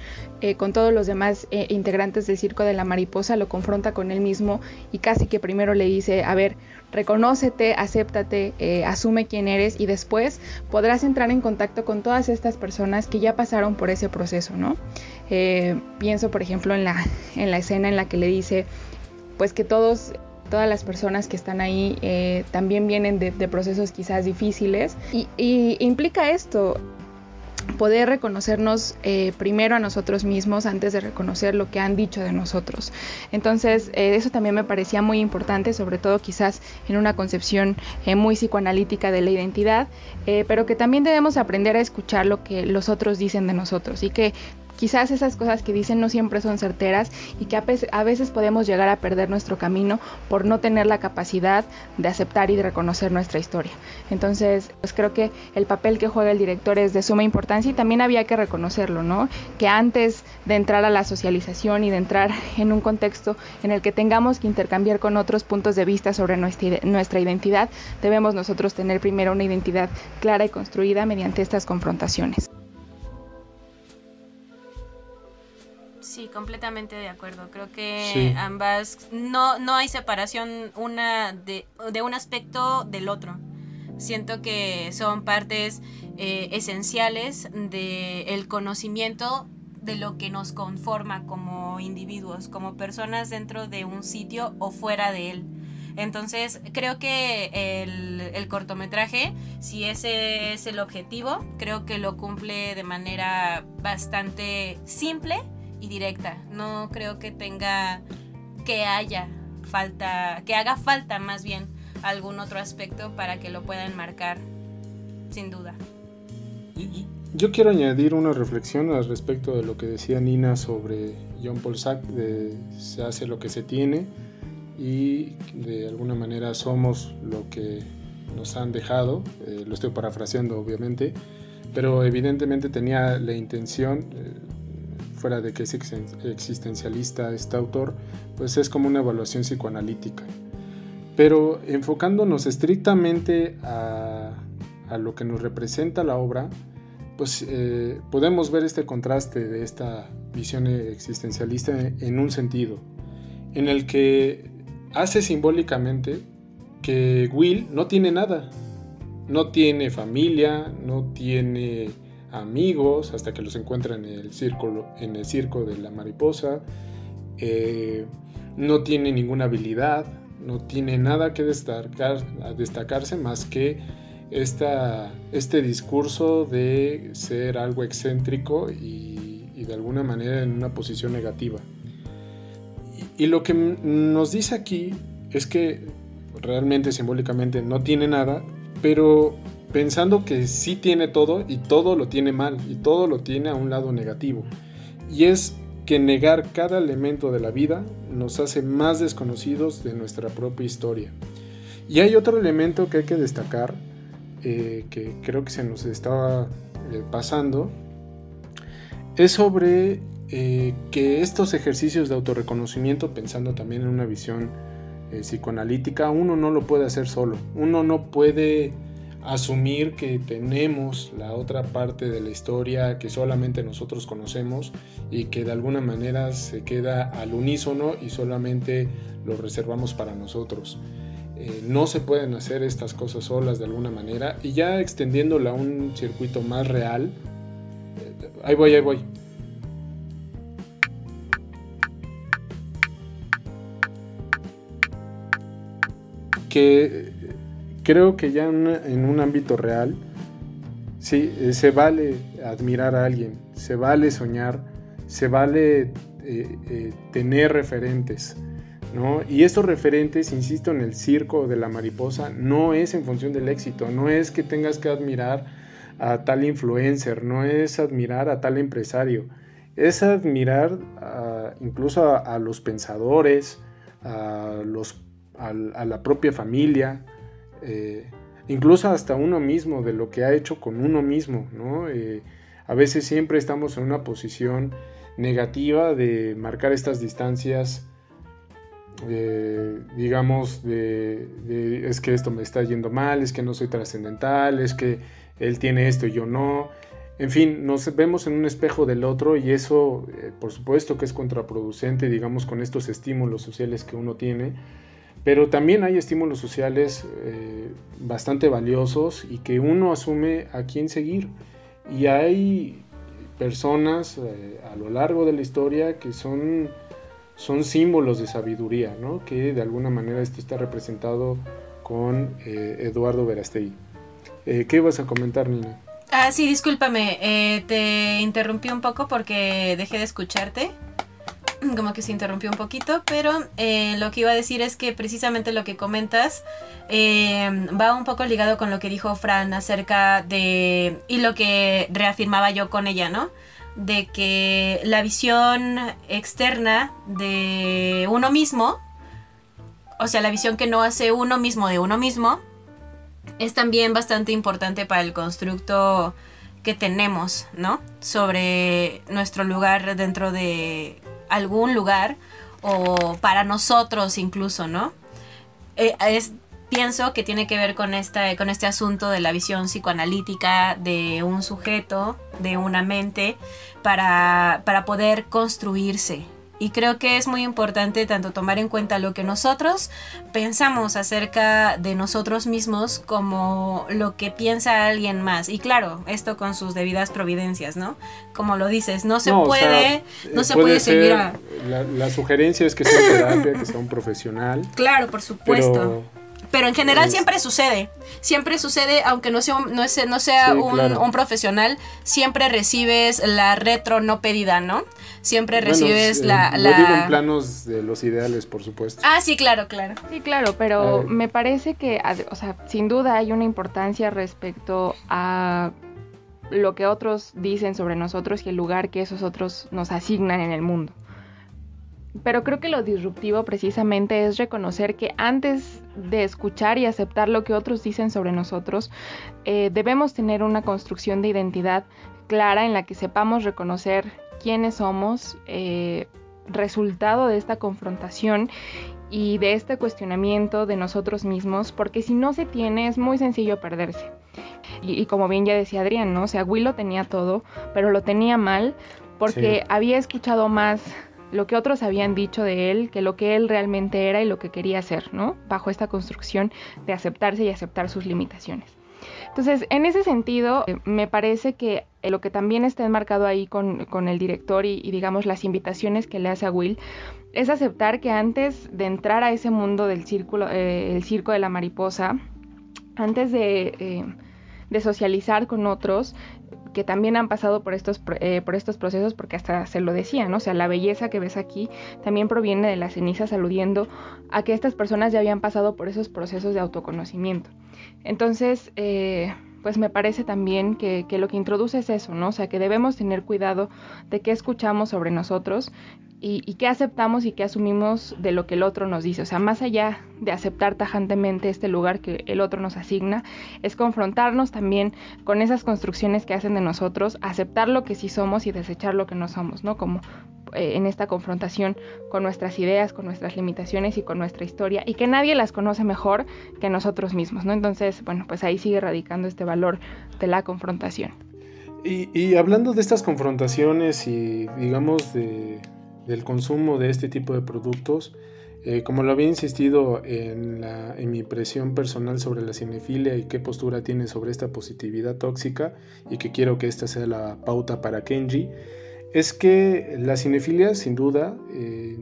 con todos los demás integrantes del Circo de la Mariposa, lo confronta con él mismo y casi que primero le dice, a ver, reconócete, acéptate, eh, asume quién eres y después podrás entrar en contacto con todas estas personas que ya pasaron por ese proceso, ¿no? Eh, pienso, por ejemplo, en la, en la escena en la que le dice, pues que todos todas las personas que están ahí eh, también vienen de, procesos quizás difíciles y, y implica esto poder reconocernos eh, primero a nosotros mismos antes de reconocer lo que han dicho de nosotros. Entonces, eh, eso también me parecía muy importante, sobre todo quizás en una concepción eh, muy psicoanalítica de la identidad, pero que también debemos aprender a escuchar lo que los otros dicen de nosotros y que Quizás esas cosas que dicen no siempre son certeras y que a veces podemos llegar a perder nuestro camino por no tener la capacidad de aceptar y de reconocer nuestra historia. Entonces, pues creo que el papel que juega el director es de suma importancia y también había que reconocerlo, ¿no? Que antes de entrar a la socialización y de entrar en un contexto en el que tengamos que intercambiar con otros puntos de vista sobre nuestra, nuestra identidad, debemos nosotros tener primero una identidad clara y construida mediante estas confrontaciones. Sí, completamente de acuerdo. Creo que ambas no no hay separación una de, de, un aspecto del otro. Siento que son partes eh, esenciales del conocimiento de lo que nos conforma como individuos, como personas dentro de un sitio o fuera de él. Entonces, creo que el, el, cortometraje, si ese es el objetivo, creo que lo cumple de manera bastante simple y directa. No creo que tenga, que haya falta, que haga falta más bien algún otro aspecto para que lo puedan marcar, sin duda. Yo quiero añadir una reflexión al respecto de lo que decía Nina sobre John Paul de se hace lo que se tiene y de alguna manera somos lo que nos han dejado, eh, lo estoy parafraseando obviamente, pero evidentemente tenía la intención, eh, fuera de que es existencialista este autor, pues es como una evaluación psicoanalítica. Pero enfocándonos estrictamente a, lo que nos representa la obra, pues eh, podemos ver este contraste de esta visión existencialista en un sentido, en el que hace simbólicamente que Will no tiene nada, no tiene familia, no tiene amigos hasta que los encuentra en el, círculo, en el circo de la mariposa. Eh, no tiene ninguna habilidad, no tiene nada que destacar, destacarse más que esta, este discurso de ser algo excéntrico y, de alguna manera en una posición negativa. y lo que nos dice aquí es que realmente simbólicamente no tiene nada, pero pensando que sí tiene todo y todo lo tiene mal y todo lo tiene a un lado negativo. Y es que negar cada elemento de la vida nos hace más desconocidos de nuestra propia historia. Y hay otro elemento que hay que destacar, eh, que creo que se nos estaba eh, pasando, es sobre eh, que estos ejercicios de autorreconocimiento, pensando también en una visión psicoanalítica, uno no lo puede hacer solo, uno no puede asumir que tenemos la otra parte de la historia que solamente nosotros conocemos y que de alguna manera se queda al unísono y solamente lo reservamos para nosotros. Eh, no se pueden hacer estas cosas solas de alguna manera y ya extendiéndola a un circuito más real, eh, ahí voy, ahí voy. Que creo que ya en, un ámbito real, sí, eh, se vale admirar a alguien, se vale soñar, se vale tener referentes ¿no? Y estos referentes, insisto, en el circo de la mariposa, no es en función del éxito, no es que tengas que admirar a tal influencer, no es admirar a tal empresario, es admirar incluso a, los pensadores, a, los, a, la propia familia, eh, incluso hasta uno mismo, de lo que ha hecho con uno mismo, ¿no? Eh, a veces siempre estamos en una posición negativa de marcar estas distancias digamos, de, es que esto me está yendo mal, es que no soy trascendental, es que él tiene esto y yo no. En fin, nos vemos en un espejo del otro y eso, eh, por supuesto que es contraproducente, digamos, con estos estímulos sociales que uno tiene. Pero también hay estímulos sociales eh, bastante valiosos y que uno asume a quién seguir. Y hay personas eh, a lo largo de la historia que son son símbolos de sabiduría, ¿no? que de alguna manera esto está representado con eh, Eduardo Verastegui. Eh, ¿Qué vas a comentar, Nina? Ah, sí, discúlpame, eh, te interrumpí un poco porque dejé de escucharte, <clears throat> como que se interrumpió un poquito, pero lo que iba a decir es que precisamente lo que comentas va un poco ligado con lo que dijo Fran acerca de, y lo que reafirmaba yo con ella, ¿no? de que la visión externa de uno mismo, o sea, la visión que no hace uno mismo de uno mismo, es también bastante importante para el constructo que tenemos, ¿no? Sobre nuestro lugar dentro de algún lugar o para nosotros incluso, ¿no? Eh, es, pienso que tiene que ver con, esta, con este asunto de la visión psicoanalítica de un sujeto, de una mente, para, para poder construirse. Y creo que es muy importante tanto tomar en cuenta lo que nosotros pensamos acerca de nosotros mismos como lo que piensa alguien más. Y claro, esto con sus debidas providencias, ¿no? Como lo dices, no se puede, no se puede, seguir a... La, sugerencia es que sea terapia, que sea un profesional. Claro, por supuesto. Pero en general siempre sucede. Siempre sucede, aunque no sea, no no sea un, profesional, siempre recibes la retro no pedida, ¿no? Siempre recibes la, la... digo en planos de los ideales, por supuesto. Ah, sí, claro, claro. Sí, claro, pero me parece que, o sea, sin duda hay una importancia respecto a lo que otros dicen sobre nosotros y el lugar que esos otros nos asignan en el mundo. Pero creo que lo disruptivo precisamente es reconocer que antes de escuchar y aceptar lo que otros dicen sobre nosotros, eh, debemos tener una construcción de identidad clara en la que sepamos reconocer quiénes somos, eh, resultado de esta confrontación y de este cuestionamiento de nosotros mismos, porque si no se tiene es muy sencillo perderse. Y, como bien ya decía Adrián, ¿no? O sea, Will lo tenía todo, pero lo tenía mal porque había escuchado más lo que otros habían dicho de él, que lo que él realmente era y lo que quería ser, ¿no? Bajo esta construcción de aceptarse y aceptar sus limitaciones. Entonces, en ese sentido, eh, me parece que eh, lo que también está enmarcado ahí con, el director y, digamos las invitaciones que le hace a Will es aceptar que antes de entrar a ese mundo del círculo, eh, el circo de la mariposa, antes de, de socializar con otros, que también han pasado por estos, eh, por estos procesos, porque hasta se lo decían, ¿no? O sea, la belleza que ves aquí también proviene de las cenizas, aludiendo a que estas personas ya habían pasado por esos procesos de autoconocimiento. Entonces, eh, pues me parece también que, que, lo que introduce es eso, ¿no? O sea, que debemos tener cuidado de qué escuchamos sobre nosotros y, y qué aceptamos y qué asumimos de lo que el otro nos dice. O sea, más allá de aceptar tajantemente este lugar que el otro nos asigna, es confrontarnos también con esas construcciones que hacen de nosotros, aceptar lo que sí somos y desechar lo que no somos, ¿no? Como eh, en esta confrontación con nuestras ideas, con nuestras limitaciones y con nuestra historia y que nadie las conoce mejor que nosotros mismos, ¿no? Entonces, bueno, pues ahí sigue radicando este valor de la confrontación. Y, hablando de estas confrontaciones y digamos de, del consumo de este tipo de productos, eh, como lo había insistido en, en, mi impresión personal sobre la cinefilia y qué postura tiene sobre esta positividad tóxica y que quiero que esta sea la pauta para Kenji, es que la cinefilia sin duda eh,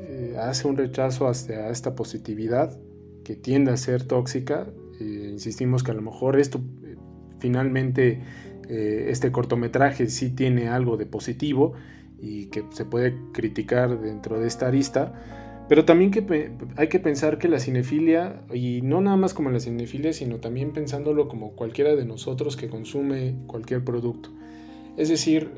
eh, hace un rechazo hacia esta positividad que tiende a ser tóxica. Eh, insistimos que a lo mejor esto finalmente este cortometraje sí tiene algo de positivo y que se puede criticar dentro de esta arista. Pero también que hay que pensar que la cinefilia, y no nada más como la cinefilia, sino también pensándolo como cualquiera de nosotros que consume cualquier producto. Es decir,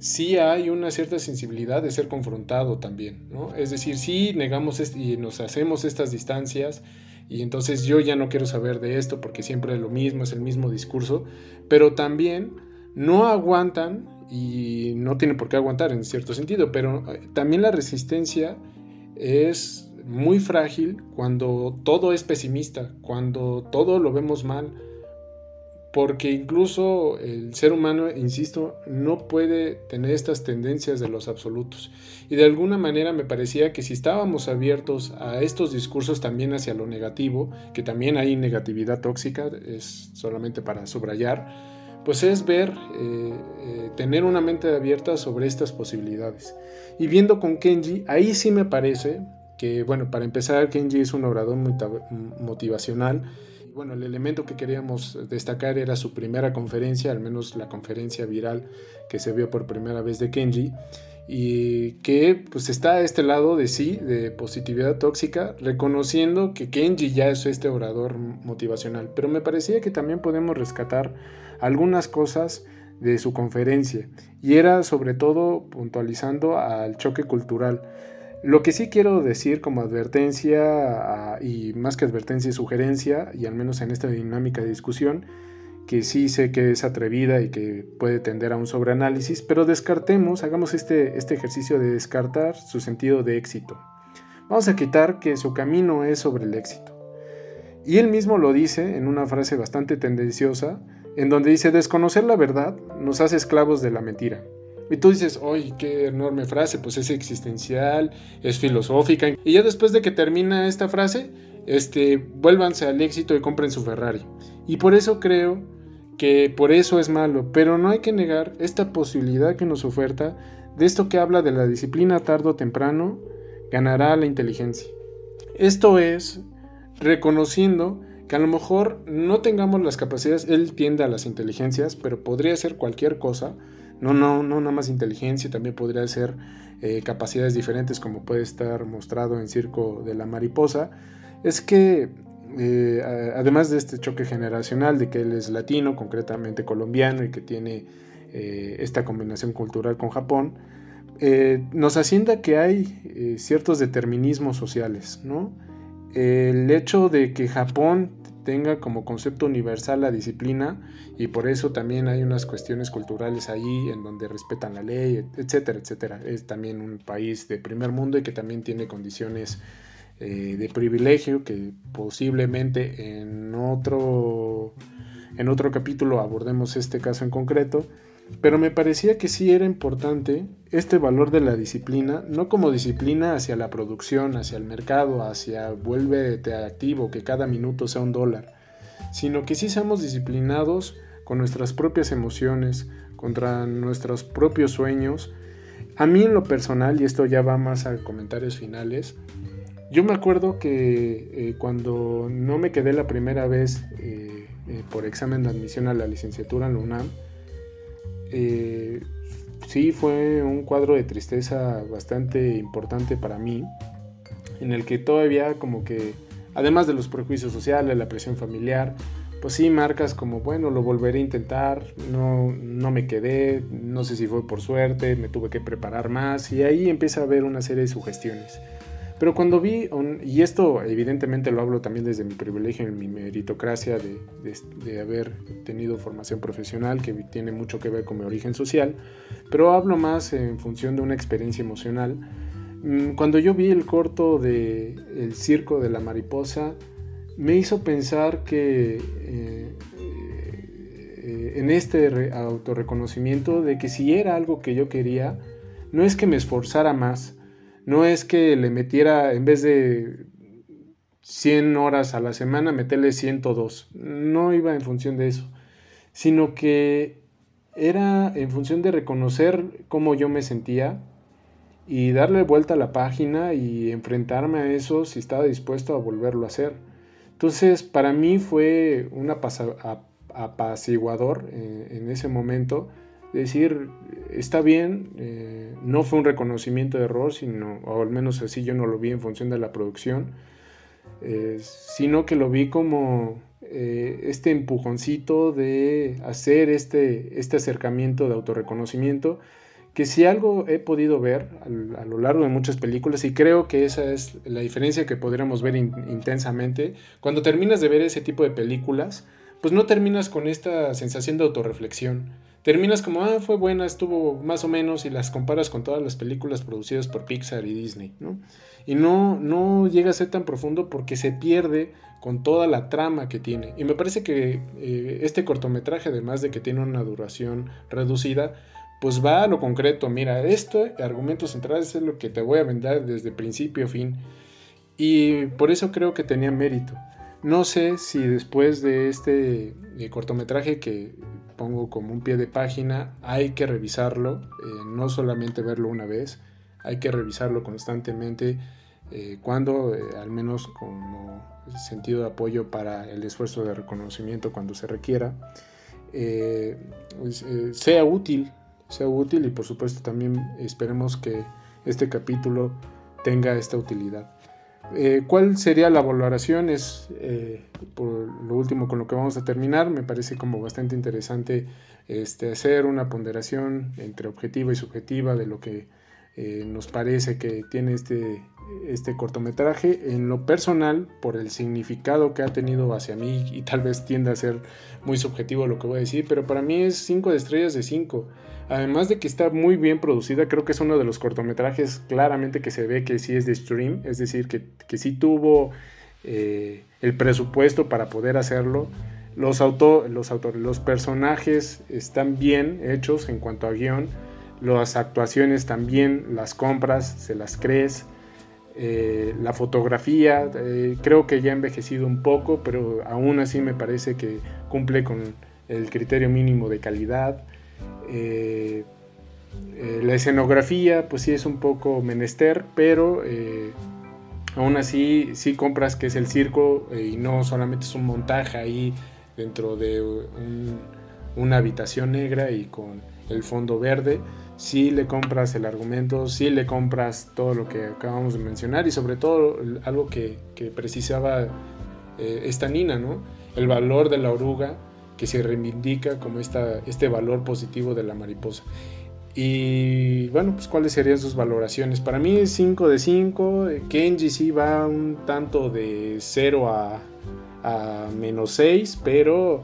sí hay una cierta sensibilidad de ser confrontado también, ¿no? Es decir, sí negamos y nos hacemos estas distancias y entonces yo ya no quiero saber de esto porque siempre es lo mismo, es el mismo discurso, pero también no aguantan y no tienen por qué aguantar en cierto sentido, pero eh, también la resistencia es muy frágil cuando todo es pesimista, cuando todo lo vemos mal, porque incluso el ser humano, insisto, no puede tener estas tendencias de los absolutos. Y de alguna manera me parecía que si estábamos abiertos a estos discursos también hacia lo negativo, que también hay negatividad tóxica, es solamente para subrayar, pues es ver, eh, eh, tener una mente abierta sobre estas posibilidades. Y viendo con Kenji, ahí sí me parece que, bueno, para empezar, Kenji es un orador motivacional, bueno, el elemento que queríamos destacar era su primera conferencia, al menos la conferencia viral que se vio por primera vez de Kenji, y que pues está a este lado de sí, de positividad tóxica, reconociendo que Kenji ya es este orador motivacional, pero me parecía que también podemos rescatar algunas cosas de su conferencia, y era sobre todo puntualizando al choque cultural. Lo que sí quiero decir como advertencia ah, y más que advertencia y sugerencia, y al menos en esta dinámica de discusión, que sí sé que es atrevida y que puede tender a un sobreanálisis, pero descartemos, hagamos este, este ejercicio de descartar su sentido de éxito. Vamos a quitar que su camino es sobre el éxito. Y él mismo lo dice en una frase bastante tendenciosa, en donde dice, desconocer la verdad nos hace esclavos de la mentira. Y tú dices, ¡ay, qué enorme frase! Pues es existencial, es filosófica. Y ya después de que termina esta frase, este, vuélvanse al éxito y compren su Ferrari. Y por eso creo que por eso es malo, pero no hay que negar esta posibilidad que nos oferta de esto que habla de la disciplina tarde o temprano, ganará la inteligencia. Esto es reconociendo que a lo mejor no tengamos las capacidades, él tiende a las inteligencias, pero podría ser cualquier cosa, no, no, no nada más inteligencia, también podría ser eh, capacidades diferentes como puede estar mostrado en Circo de la Mariposa, es que eh, además de este choque generacional de que él es latino, concretamente colombiano y que tiene eh, esta combinación cultural con Japón, nos asienta que hay ciertos determinismos sociales, ¿no? El hecho de que Japón tenga como concepto universal la disciplina y por eso también hay unas cuestiones culturales ahí en donde respetan la ley, etcétera, etcétera. Es también un país de primer mundo y que también tiene condiciones eh, de privilegio que posiblemente en otro, en otro capítulo abordemos este caso en concreto. Pero me parecía que sí era importante este valor de la disciplina, no como disciplina hacia la producción, hacia el mercado, hacia vuélvete activo, que cada minuto sea un dólar, sino que sí seamos disciplinados con nuestras propias emociones, contra nuestros propios sueños. A mí en lo personal, y esto ya va más a comentarios finales, yo me acuerdo que eh, cuando no me quedé la primera vez eh, eh, por examen de admisión a la licenciatura en la UNAM, eh, sí fue un cuadro de tristeza bastante importante para mí, en el que todavía como que, además de los prejuicios sociales, la presión familiar, pues sí marcas como, bueno, lo volveré a intentar, no, no me quedé, no sé si fue por suerte, me tuve que preparar más y ahí empieza a haber una serie de sugestiones. Pero cuando vi, y esto evidentemente lo hablo también desde mi privilegio en mi meritocracia de, de, haber tenido formación profesional, que tiene mucho que ver con mi origen social, pero hablo más en función de una experiencia emocional. Mm, cuando yo vi el corto de El Circo de la Mariposa, me hizo pensar que eh, eh, en este autorreconocimiento de que si era algo que yo quería, no es que me esforzara más, no es que le metiera, en vez de 100 horas a la semana, meterle 102. No iba en función de eso, sino que era en función de reconocer cómo yo me sentía y darle vuelta a la página y enfrentarme a eso si estaba dispuesto a volverlo a hacer. Entonces, para mí fue un apaciguador eh, en ese momento decir, está bien, eh, no fue un reconocimiento de error, sino, o al menos así yo no lo vi en función de la producción, eh, sino que lo vi como eh, este empujoncito de hacer este, este acercamiento de autorreconocimiento, que si algo he podido ver a, lo largo de muchas películas, y creo que esa es la diferencia que podríamos ver intensamente, cuando terminas de ver ese tipo de películas, pues no terminas con esta sensación de autorreflexión, terminas como, ah, fue buena, estuvo más o menos, y las comparas con todas las películas producidas por Pixar y Disney, ¿no? Y no, no llega a ser tan profundo porque se pierde con toda la trama que tiene. Y me parece que eh, este cortometraje, además de que tiene una duración reducida, pues va a lo concreto. Mira, este argumento central es lo que te voy a vender desde principio a fin. Y por eso creo que tenía mérito. No sé si después de este eh, cortometraje que pongo como un pie de página, hay que revisarlo, eh, no solamente verlo una vez, hay que revisarlo constantemente, eh, cuando, al menos como sentido de apoyo para el esfuerzo de reconocimiento cuando se requiera, pues, sea útil, sea útil y por supuesto también esperemos que este capítulo tenga esta utilidad. Eh, ¿Cuál sería la valoración? Es eh, por lo último con lo que vamos a terminar. Me parece como bastante interesante este, hacer una ponderación entre objetiva y subjetiva de lo que eh, nos parece que tiene este, este cortometraje. En lo personal, por el significado que ha tenido hacia mí, y tal vez tienda a ser muy subjetivo lo que voy a decir, pero para mí es 5 estrellas de 5. Además de que está muy bien producida, creo que es uno de los cortometrajes claramente que se ve que sí es de stream, es decir, que, que sí tuvo eh, el presupuesto para poder hacerlo. Los, auto, los, autores, los personajes están bien hechos en cuanto a guion, las actuaciones también, las compras, se las crees. Eh, la fotografía, eh, creo que ya ha envejecido un poco, pero aún así me parece que cumple con el criterio mínimo de calidad. Eh, la escenografía, pues sí es un poco menester, pero aún así sí compras que es el circo y no solamente es un montaje ahí dentro de una habitación negra y con el fondo verde. Sí le compras el argumento, sí le compras todo lo que acabamos de mencionar y sobre todo algo que, precisaba esta Nina, ¿no? El valor de la oruga que se reivindica como esta, este valor positivo de la mariposa. Y bueno, pues cuáles serían sus valoraciones. Para mí es 5 de 5. Kenji sí va un tanto de 0 a, a menos 6, pero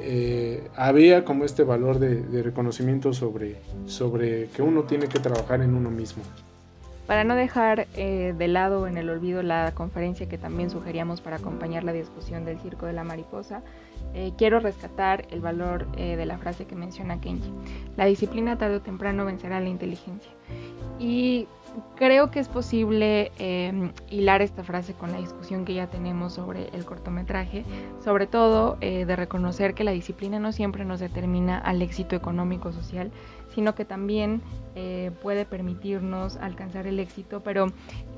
eh, había como este valor de, reconocimiento sobre, sobre que uno tiene que trabajar en uno mismo. Para no dejar eh, de lado en el olvido la conferencia que también sugeríamos para acompañar la discusión del Circo de la Mariposa, eh, quiero rescatar el valor eh, de la frase que menciona Kenji. La disciplina tarde o temprano vencerá la inteligencia. Y creo que es posible em, hilar esta frase con la discusión que ya tenemos sobre el cortometraje, sobre todo eh, de reconocer que la disciplina no siempre nos determina al éxito económico social, sino que también eh, puede permitirnos alcanzar el éxito, pero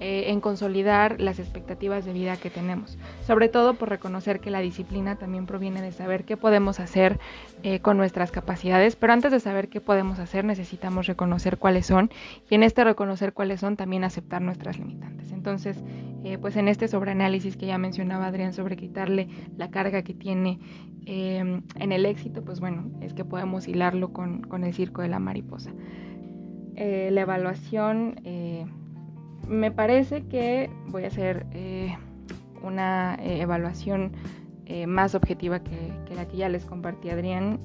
eh, en consolidar las expectativas de vida que tenemos. Sobre todo por reconocer que la disciplina también proviene de saber qué podemos hacer eh, con nuestras capacidades, pero antes de saber qué podemos hacer necesitamos reconocer cuáles son y en este reconocer cuáles son, también aceptar nuestras limitantes. Entonces, eh, pues en este sobreanálisis que ya mencionaba Adrián sobre quitarle la carga que tiene em, en el éxito, pues bueno, es que podemos hilarlo con, con el circo de la mariposa. Eh, la evaluación, eh, me parece que voy a hacer una evaluación más objetiva que, que, la que ya les compartí Adrián.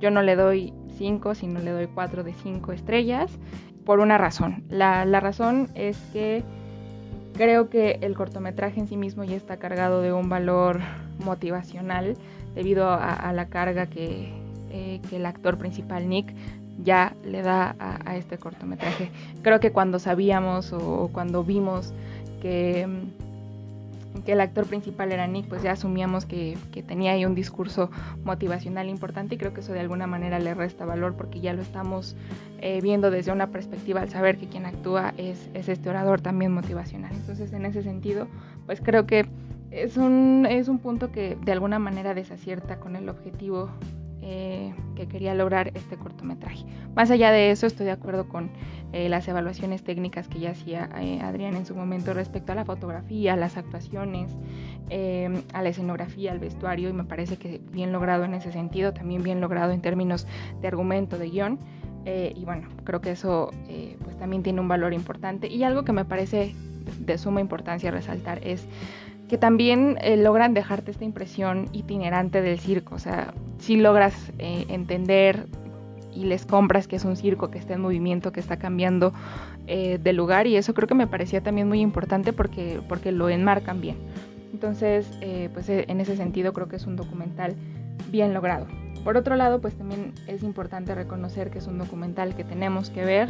Yo no le doy 5, sino le doy 4 de 5 estrellas por una razón. La, la razón es que Creo que el cortometraje en sí mismo ya está cargado de un valor motivacional debido a, la carga que, eh, que, el actor principal Nick ya le da a, este cortometraje. Creo que cuando sabíamos o cuando vimos que que el actor principal era Nick, pues ya asumíamos que, tenía ahí un discurso motivacional importante y creo que eso de alguna manera le resta valor porque ya lo estamos eh, viendo desde una perspectiva al saber que quien actúa es, es, este orador también motivacional. Entonces en ese sentido, pues creo que es un, es un punto que de alguna manera desacierta con el objetivo eh, que quería lograr este cortometraje. Más allá de eso, estoy de acuerdo con eh, las evaluaciones técnicas que ya hacía eh, Adrián en su momento respecto a la fotografía, las actuaciones, a la escenografía, al vestuario, y me parece que bien logrado en ese sentido, también bien logrado en términos de argumento, de guion. y bueno, creo que eso pues también tiene un valor importante. Y algo que me parece de suma importancia resaltar es que también logran dejarte esta impresión itinerante del circo. O sea, si logras eh, entender y les compras que es un circo que está en movimiento, que está cambiando eh, de lugar y eso creo que me parecía también muy importante porque, porque lo enmarcan bien. Entonces, pues en ese sentido creo que es un documental bien logrado. Por otro lado, pues también es importante reconocer que es un documental que tenemos que ver,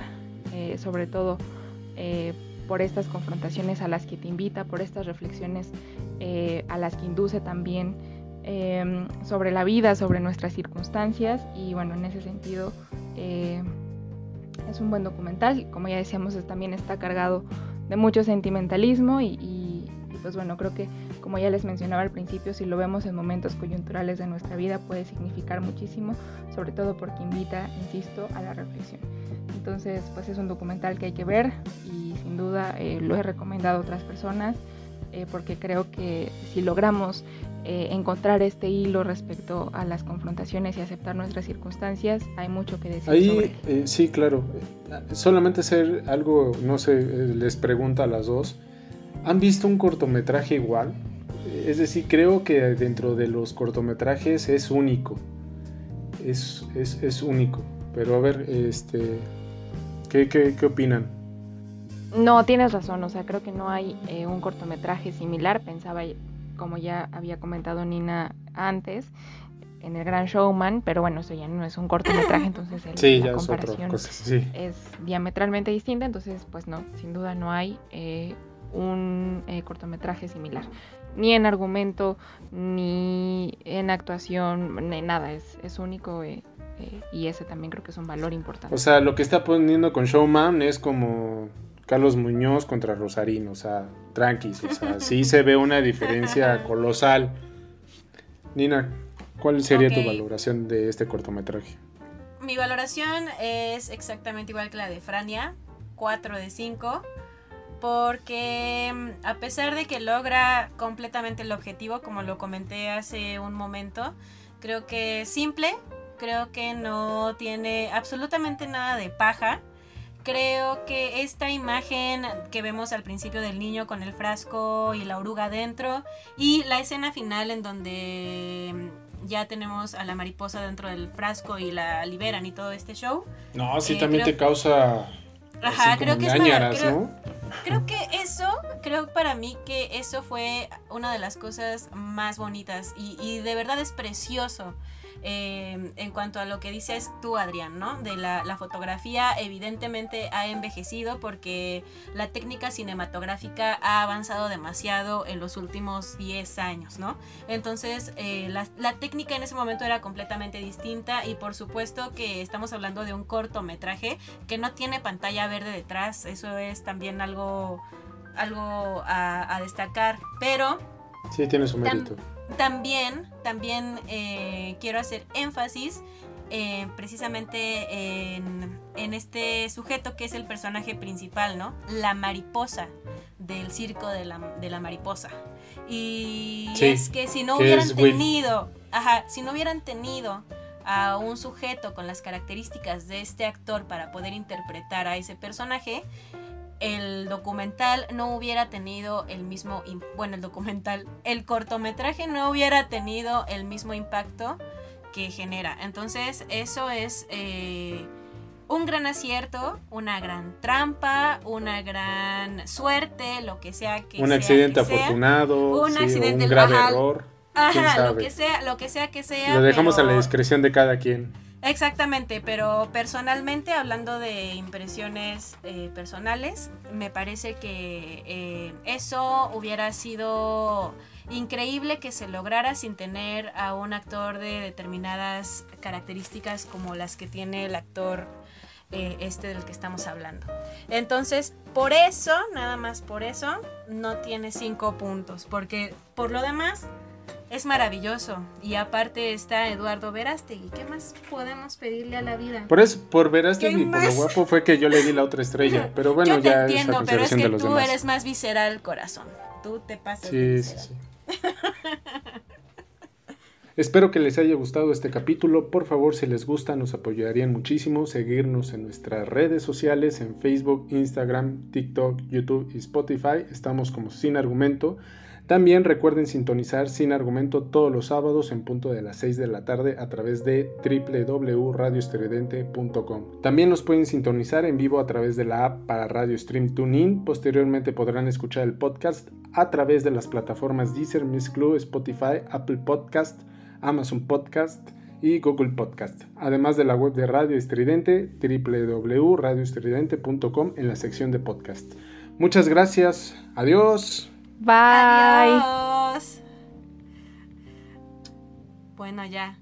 sobre todo por estas confrontaciones a las que te invita, por estas reflexiones eh, a las que induce también em, sobre la vida, sobre nuestras circunstancias y bueno, en ese sentido eh, es un buen documental, como ya decíamos también está cargado de mucho sentimentalismo y, pues bueno, creo que como ya les mencionaba al principio, si lo vemos en momentos coyunturales de nuestra vida puede significar muchísimo, sobre todo porque invita, insisto, a la reflexión. Entonces, pues es un documental que hay que ver y sin duda eh, lo he recomendado a otras personas eh, porque creo que si logramos eh, encontrar este hilo respecto a las confrontaciones y aceptar nuestras circunstancias, hay mucho que decir. Ahí, sí, claro. Solamente hacer algo, no sé, les pregunto a las dos. ¿Han visto un cortometraje igual? Es decir, creo que dentro de los cortometrajes es único. Es, es, es único. Pero a ver, este, ¿Qué, qué, opinan? No, tienes razón, o sea, creo que no hay eh, un cortometraje similar, pensaba, como ya había comentado Nina antes, en El Gran Showman, pero bueno, eso ya no es un cortometraje, entonces <laughs> la comparación es, diametralmente distinta, entonces pues no, sin duda no hay eh, un eh, cortometraje similar, ni en argumento, ni en actuación, ni nada, es, es único eh, y ese también creo que es un valor importante. O sea, lo que está poniendo con Showman es como Carlos Muñoz contra Rosarín, o sea, tranquis, o sea, sí se ve una diferencia <laughs> colosal. Nina, ¿cuál sería tu valoración de este cortometraje? Mi valoración es exactamente igual que la de Frania, 4 de 5, porque mm, a pesar de que logra completamente el objetivo, como lo comenté hace un momento, creo que es simple, creo que no tiene absolutamente nada de paja. Creo que esta imagen que vemos al principio del niño con el frasco y la oruga dentro y la escena final en donde ya tenemos a la mariposa dentro del frasco y la liberan y todo este show. No, sí, eh, también te causa... Ajá, creo que es creo, creo que eso, creo para mí que eso fue una de las cosas más bonitas y, y de verdad es precioso. Em, en cuanto a lo que dices tú, Adrián, ¿no? De la, fotografía, evidentemente ha envejecido porque la técnica cinematográfica ha avanzado demasiado en los últimos 10 años, ¿no? Entonces, eh, la, técnica en ese momento era completamente distinta y por supuesto que estamos hablando de un cortometraje que no tiene pantalla verde detrás, eso es también algo, algo a, destacar, pero... Sí, tiene su mérito también, también eh, quiero hacer énfasis eh, precisamente en, en, este sujeto que es el personaje principal, ¿no? La mariposa del circo de la, de la mariposa. Y es que si no hubieran tenido, ajá, si no hubieran tenido a un sujeto con las características de este actor para poder interpretar a ese personaje, el documental no hubiera tenido el mismo, bueno, el documental, el cortometraje no hubiera tenido el mismo impacto que genera. Entonces, eso es eh, un gran acierto, una gran trampa, una gran suerte, lo que sea que un accidente afortunado, un, accidente, un grave error Ajá, lo que sea, lo que sea que sea. Lo dejamos a la discreción de cada quien. Exactamente, pero personalmente, hablando de impresiones eh, personales, me parece que eh, eso hubiera sido increíble que se lograra sin tener a un actor de determinadas características como las que tiene el actor eh, este del que estamos hablando. Entonces, por eso, nada más por eso, no tiene cinco puntos, porque por lo demás es maravilloso. Y aparte está Eduardo Verástegui. ¿Qué más podemos pedirle a la vida? Por eso, por Verástegui, por lo guapo fue que yo le di la otra estrella. Pero bueno, yo te entiendo, pero es que tú eres más visceral corazón. Tú te pasas. Sí, sí, sí. Espero que les haya gustado este capítulo. Por favor, si les gusta, nos apoyarían muchísimo. Seguirnos en nuestras redes sociales, en Facebook, Instagram, TikTok, YouTube y Spotify. Estamos como sin argumento. También recuerden sintonizar sin argumento todos los sábados en punto de las 6 de la tarde a través de www.radioesteridente.com. También nos pueden sintonizar en vivo a través de la app para Radio Stream TuneIn. Posteriormente podrán escuchar el podcast a través de las plataformas Deezer, Miss Clue, Spotify, Apple Podcast, Amazon Podcast y Google Podcast, además de la web de Radio Estridente, www.radioestridente.com en la sección de podcast. Muchas gracias, adiós. Bye. Adiós. Bueno, ya.